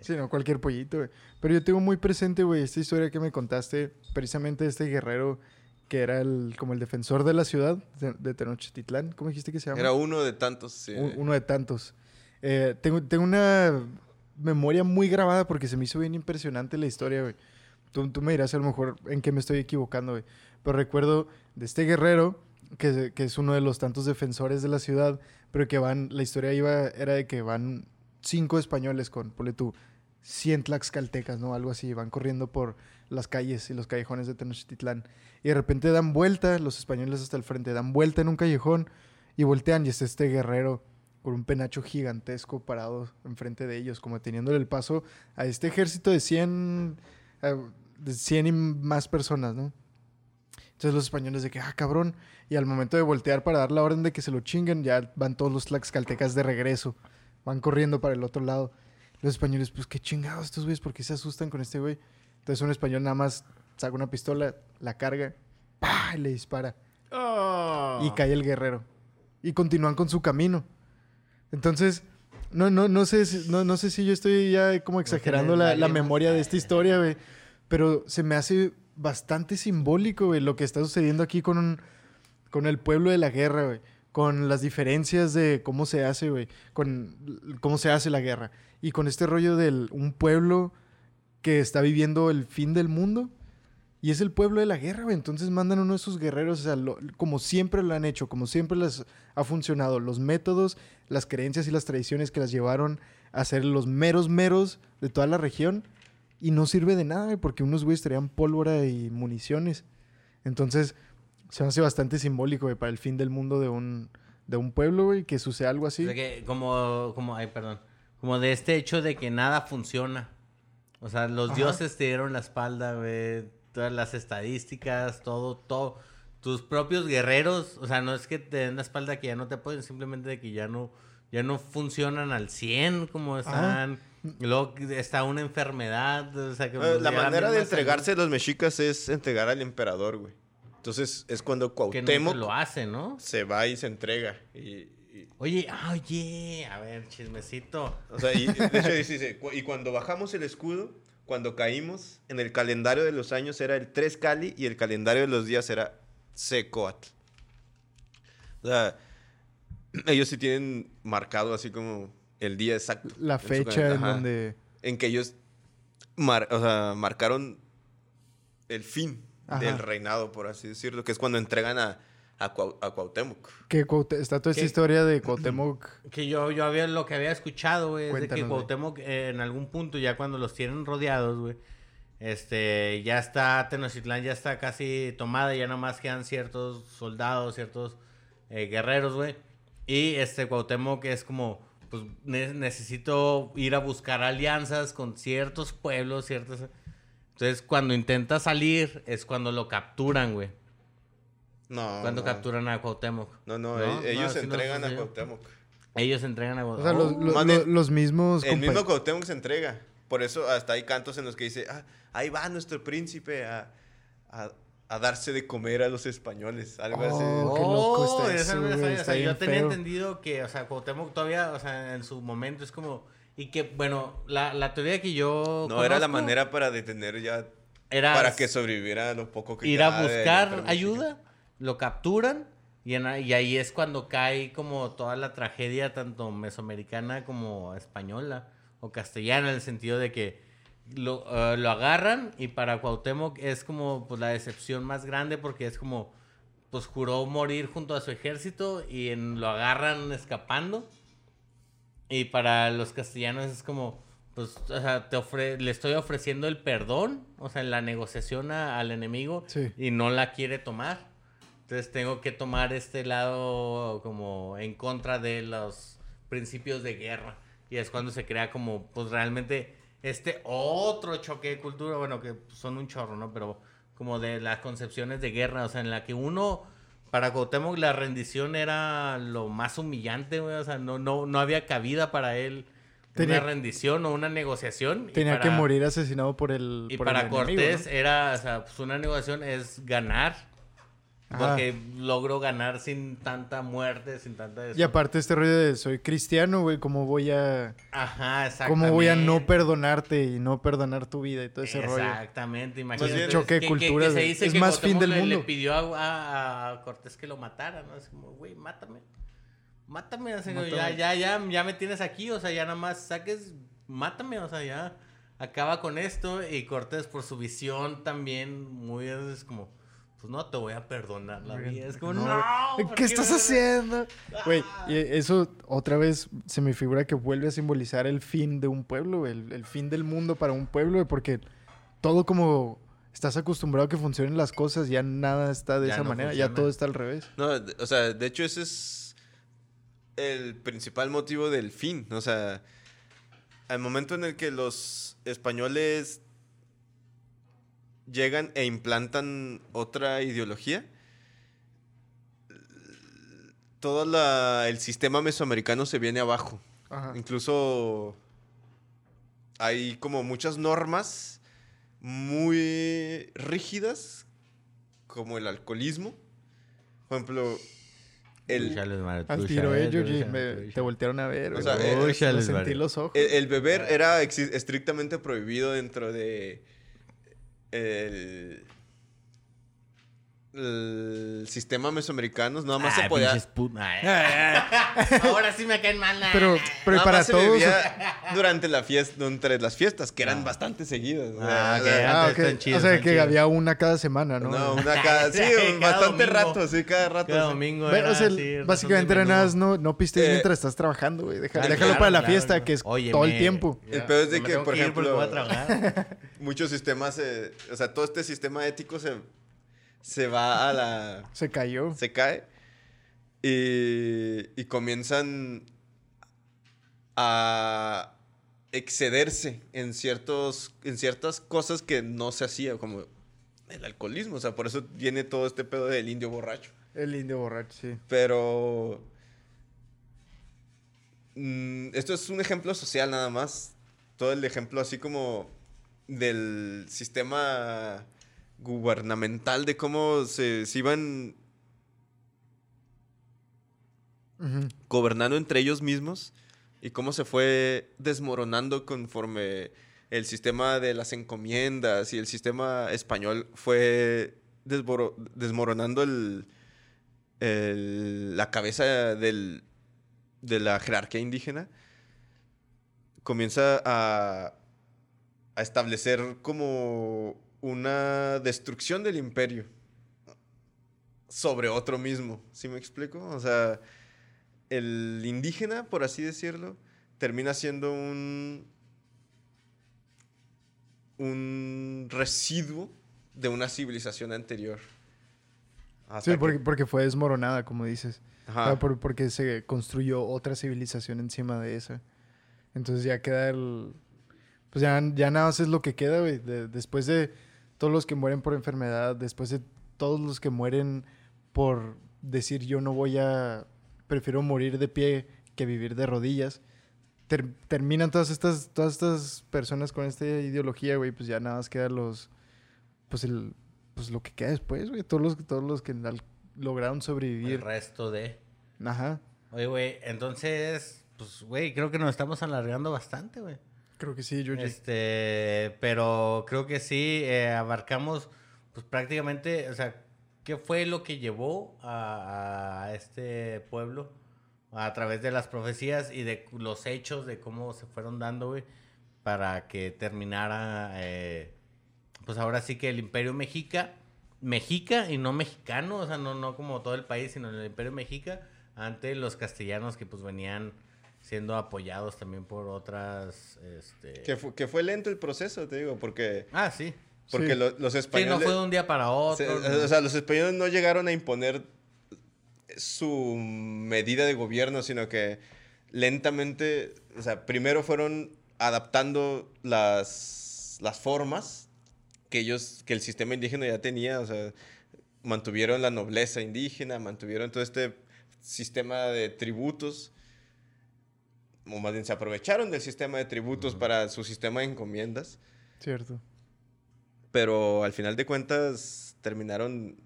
Sí, no, cualquier pollito, güey. Pero yo tengo muy presente, güey, esta historia que me contaste, precisamente de este guerrero que era el, como el defensor de la ciudad de, de Tenochtitlán. ¿Cómo dijiste que se llama? Era uno de tantos, sí. Un- uno de tantos. Eh, tengo, tengo una memoria muy grabada porque se me hizo bien impresionante la historia, güey. Tú, tú me dirás a lo mejor en qué me estoy equivocando, güey. Pero recuerdo de este guerrero, que, que es uno de los tantos defensores de la ciudad, pero que van, la historia iba, era de que van cinco españoles con, ponle tú, 100 tlaxcaltecas, ¿no? Algo así, van corriendo por las calles y los callejones de Tenochtitlán. Y de repente dan vuelta, los españoles hasta el frente, dan vuelta en un callejón y voltean y está este guerrero con un penacho gigantesco parado enfrente de ellos, como teniéndole el paso a este ejército de 100, eh, de 100 y más personas, ¿no? Entonces los españoles de que, ah, cabrón, y al momento de voltear para dar la orden de que se lo chinguen, ya van todos los tlaxcaltecas de regreso, van corriendo para el otro lado. Los españoles, pues qué chingados estos güeyes, ¿por qué se asustan con este güey? Entonces un español nada más saca una pistola, la carga, ¡pah! y le dispara. Y cae el guerrero. Y continúan con su camino. Entonces, no, no, no, sé, si- no, no sé si yo estoy ya como exagerando la, memoria de esta historia, güey. Pero se me hace bastante simbólico, güey, lo que está sucediendo aquí con, un- con el pueblo de la guerra, güey. Con las diferencias de cómo se hace, güey. Con cómo se hace la guerra. Y con este rollo del un pueblo que está viviendo el fin del mundo. Y es el pueblo de la guerra, güey. Entonces mandan uno de sus guerreros, como siempre lo han hecho, como siempre les ha funcionado. Los métodos, las creencias y las tradiciones que las llevaron a ser los meros meros de toda la región. Y no sirve de nada, güey, porque unos güeyes traían pólvora y municiones. Entonces, se me hace bastante simbólico, güey, para el fin del mundo de un, de un pueblo, güey, que suceda algo así. O sea que como, como, ay, perdón, como de este hecho de que nada funciona. O sea, los Ajá. dioses te dieron la espalda, güey, todas las estadísticas, todo, todo. Tus propios guerreros, o sea, no es que te den la espalda que ya no te apoyen, simplemente de que ya no, ya no funcionan al 100 como están. Y Luego está una enfermedad, o sea, que pues, la manera de entregarse a los mexicas es entregar al emperador, güey. Entonces es cuando que Cuauhtémoc lo hace, ¿no? se va y se entrega. Y, y- Oye, ah, oye, a ver, chismecito. o sea, y, de hecho dice, dice, "Cu- y cuando bajamos el escudo, cuando caímos, en el calendario de los años era el 3 Cali y el calendario de los días era Secoatl. O sea, ellos sí tienen marcado así como el día exacto. La en fecha en donde... en que ellos mar- o sea, marcaron el fin Ajá. del reinado, por así decirlo, que es cuando entregan a, a, Cuau- a Cuauhtémoc. Que Cuaute- está toda esta historia de Cuauhtémoc. [clears throat] Que yo, yo había, lo que había escuchado, güey, es de que. Cuauhtémoc eh, en algún punto, ya cuando los tienen rodeados, güey, este, ya está, Tenochtitlán ya está casi tomada, ya nomás quedan ciertos soldados, ciertos eh, guerreros, güey. Y este Cuauhtémoc es como, pues ne- necesito ir a buscar alianzas con ciertos pueblos, ciertos... Entonces, cuando intenta salir, es cuando lo capturan, güey. No. Cuando no. capturan a Cuauhtémoc. No, no, No, e- ellos no, se entregan a. Cuauhtémoc. Ellos entregan a O sea, los, Oh. los- más los- bien, los mismos... El mismo Cuauhtémoc se entrega. Por eso hasta hay cantos en los que dice, ah, ahí va nuestro príncipe a, a, a darse de comer a los españoles, algo Oh, así. qué loco está Oh, eso, sabía. O está sea, yo tenía feo. entendido que, o sea, Cuauhtémoc todavía, o sea, en su momento es como... Y que, bueno, la, la teoría que yo No, era la conozco manera para detener ya, era para que sobreviviera lo poco que ir a buscar ayuda, lo capturan y, en- y ahí es cuando cae como toda la tragedia, tanto mesoamericana como española o castellana, en el sentido de que lo, eh, lo agarran y para Cuauhtémoc es como pues, la decepción más grande porque es como, pues juró morir junto a su ejército y en- lo agarran escapando. Y para los castellanos es como, pues, o sea, te ofre le estoy ofreciendo el perdón, o sea, la negociación a- al enemigo Sí. y no la quiere tomar. Entonces tengo que tomar este lado como en contra de los principios de guerra. Y es cuando se crea como, pues realmente, este otro choque de cultura, bueno, que son un chorro, ¿no? Pero como de las concepciones de guerra, o sea, en la que uno, para Cuauhtémoc la rendición era lo más humillante, güey, o sea, no, no, no había cabida para él Tenía- una rendición o una negociación. Tenía que morir asesinado por el. y por el para enemigo, Cortés ¿no? era, o sea, pues una negociación es ganar. Porque logró ganar sin tanta muerte, sin tanta... Y aparte este rollo de soy cristiano, güey, ¿cómo voy a Ajá, exactamente. cómo voy a no perdonarte y no perdonar tu vida y todo ese rollo? Exactamente, imagínate. bien- Choque de que- que- que culturas, se güey. dice Es que más fin del le- Le mundo. pidió a, a- a Cortés que lo matara, ¿no? Es como, güey, mátame. Mátame, Mátame. Ya, ya, ya, ya me tienes aquí, o sea, ya nada más saques, mátame, o sea, ya acaba con esto. Y Cortés, por su visión también, muy es como, pues no te voy a perdonar la vida. Es como, No, no, güey. ¿por ¿Qué estás haciendo? Güey, y eso otra vez se me figura que vuelve a simbolizar el fin de un pueblo, el, el fin del mundo para un pueblo, porque todo como estás acostumbrado a que funcionen las cosas, ya nada está de Ya esa no manera, ya todo está al revés. No, o sea, de hecho ese es el principal motivo del fin. O sea, al momento en el que los españoles llegan e implantan otra ideología, todo la- el sistema mesoamericano se viene abajo. Ajá. Incluso hay como muchas normas muy rígidas, como el alcoholismo. Por ejemplo, el, Al tiro, chúchales. te voltearon a ver, O sea, ojos. el, el beber era exi- estrictamente prohibido dentro de el, el sistema mesoamericano. Nada más Ah, se podía... Ay. [laughs] Ahora sí me caen mal. Pero, pero nada para más se todos... bebía durante, la fiesta, durante las fiestas, que eran Ah. bastante seguidas. o Ah, o sea, Ah, Están ok. chidos, o sea, están que chidos. había una cada semana, ¿no? No, una [laughs] cada... Sí, Cada bastante domingo. rato, sí, cada rato. Cada sí. domingo Bueno, era o sea, así, básicamente era nada, no, no pistes Eh, mientras estás trabajando, güey. Deja- ah, déjalo claro, para la claro, fiesta, claro. que es Óyeme, todo el tiempo. El peor es de que, por ejemplo-. [laughs] Muchos sistemas, eh, o sea, todo este sistema ético se, se va a la... [laughs] Se cayó. se cae y, y comienzan a excederse en, ciertos, en ciertas cosas que no se hacía, como el alcoholismo. O sea, por eso viene todo este pedo del indio borracho. El indio borracho, sí. Pero... mm, esto es un ejemplo social nada más. Todo el ejemplo así como del sistema gubernamental, de cómo se, se iban gobernando entre ellos mismos y cómo se fue desmoronando conforme el sistema de las encomiendas y el sistema español fue desmoronando el, el- la cabeza del, de la jerarquía indígena, comienza a, a establecer como una destrucción del imperio sobre otro mismo, ¿sí me explico? O sea, el indígena, por así decirlo, termina siendo un un residuo de una civilización anterior. Hasta Sí, que- porque, porque fue desmoronada, como dices. Ajá. Ah, por- porque se construyó otra civilización encima de esa. Entonces ya queda el... Pues ya, ya nada más es lo que queda, güey. de- después de todos los que mueren por enfermedad, después de todos los que mueren por decir yo no voy a... Prefiero morir de pie que vivir de rodillas. ter- terminan todas estas, todas estas personas con esta ideología, güey. Pues ya nada más quedan los... Pues el... pues lo que queda después, güey. Todos los, todos los que lograron El sobrevivir. resto de... Ajá. Oye, güey, entonces, pues, güey, creo que nos estamos alargando bastante, güey. Creo que sí, Georgie. Este, pero creo que sí, eh, abarcamos, pues prácticamente, o sea, ¿qué fue lo que llevó a, este pueblo a través de las profecías y de los hechos de cómo se fueron dando, güey, para que terminara, eh, pues ahora sí que el imperio mexica, mexica y no mexicano, o sea, no, no como todo el país, sino el imperio mexica ante los castellanos que pues venían siendo apoyados también por otras, este... Que, fu- que fue lento el proceso, te digo, porque, Ah, sí. porque Sí. lo- los Sí, no españoles... fue de un día para otro. se- no. o sea, los españoles no llegaron a imponer su medida de gobierno, sino que lentamente, o sea, primero fueron adaptando las, las formas que ellos, que el sistema indígena ya tenía, o sea, mantuvieron la nobleza indígena, mantuvieron todo este sistema de tributos, o más bien se aprovecharon del sistema de tributos para su sistema de encomiendas, Cierto. pero al final de cuentas terminaron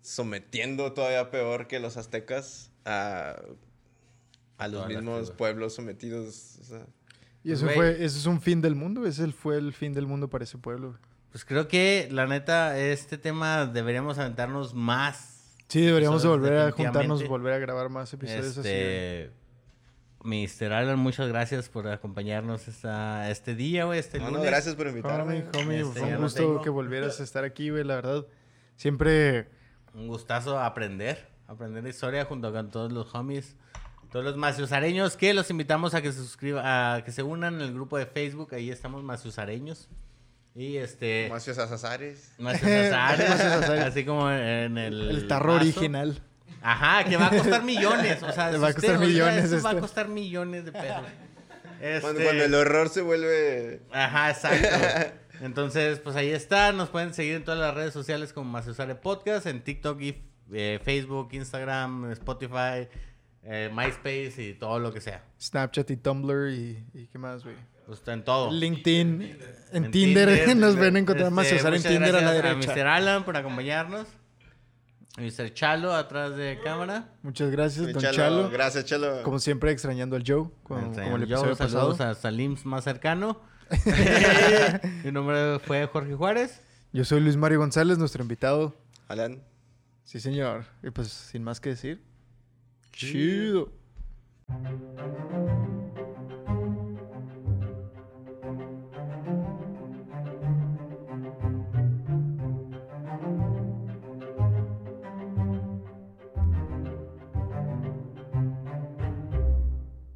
sometiendo todavía peor que los aztecas a, a los mismos pueblos sometidos. o sea, Y eso fue, eso es un fin del mundo. Ese fue el fin del mundo para ese pueblo. Pues creo que, la neta, este tema deberíamos aventarnos más. Sí, deberíamos volver a juntarnos, volver a grabar más episodios así. Mr. Alan, muchas gracias por acompañarnos esta, este día, güey, este no, lunes. no, gracias por invitarme. Homie, homie, Este, fue un gusto tengo. que volvieras a estar aquí, güey, la verdad. Siempre Un gustazo aprender, aprender historia junto con todos los homies, todos los maciusareños, que los invitamos a que se suscriban, a que se unan en el grupo de Facebook, ahí estamos maciusareños. Y este... Macios Azazares. Maciusareños, [laughs] Maciusareños. así como en el... el tarro original. Ajá, que va a costar millones. O sea, [laughs] si va a costar millones esto, va a costar millones de pesos. Este... Cuando, cuando el horror se vuelve... Ajá, exacto. Entonces, pues ahí está. Nos pueden seguir en todas las redes sociales como Maciusare Podcast, en TikTok y eh, Facebook, Instagram, Spotify, eh, MySpace y todo lo que sea. Snapchat y Tumblr y, y qué más, güey. Pues está en todo. LinkedIn, en, Tinder, [laughs] nos ven a encontrar más Este, usar en Tinder a la gracias derecha. Mr. Alan por acompañarnos. Mr. Chalo atrás de cámara. Muchas gracias, Don Chalo, Chalo. Gracias, Chalo. Como siempre, extrañando al Joe, como, como el episodio saludos pasado. a Salim más cercano. [laughs] Mi nombre fue Jorge Juárez. Yo soy Luis Mario González, nuestro invitado. Alan. Sí, señor. Y pues, sin más que decir. Chido. Chido.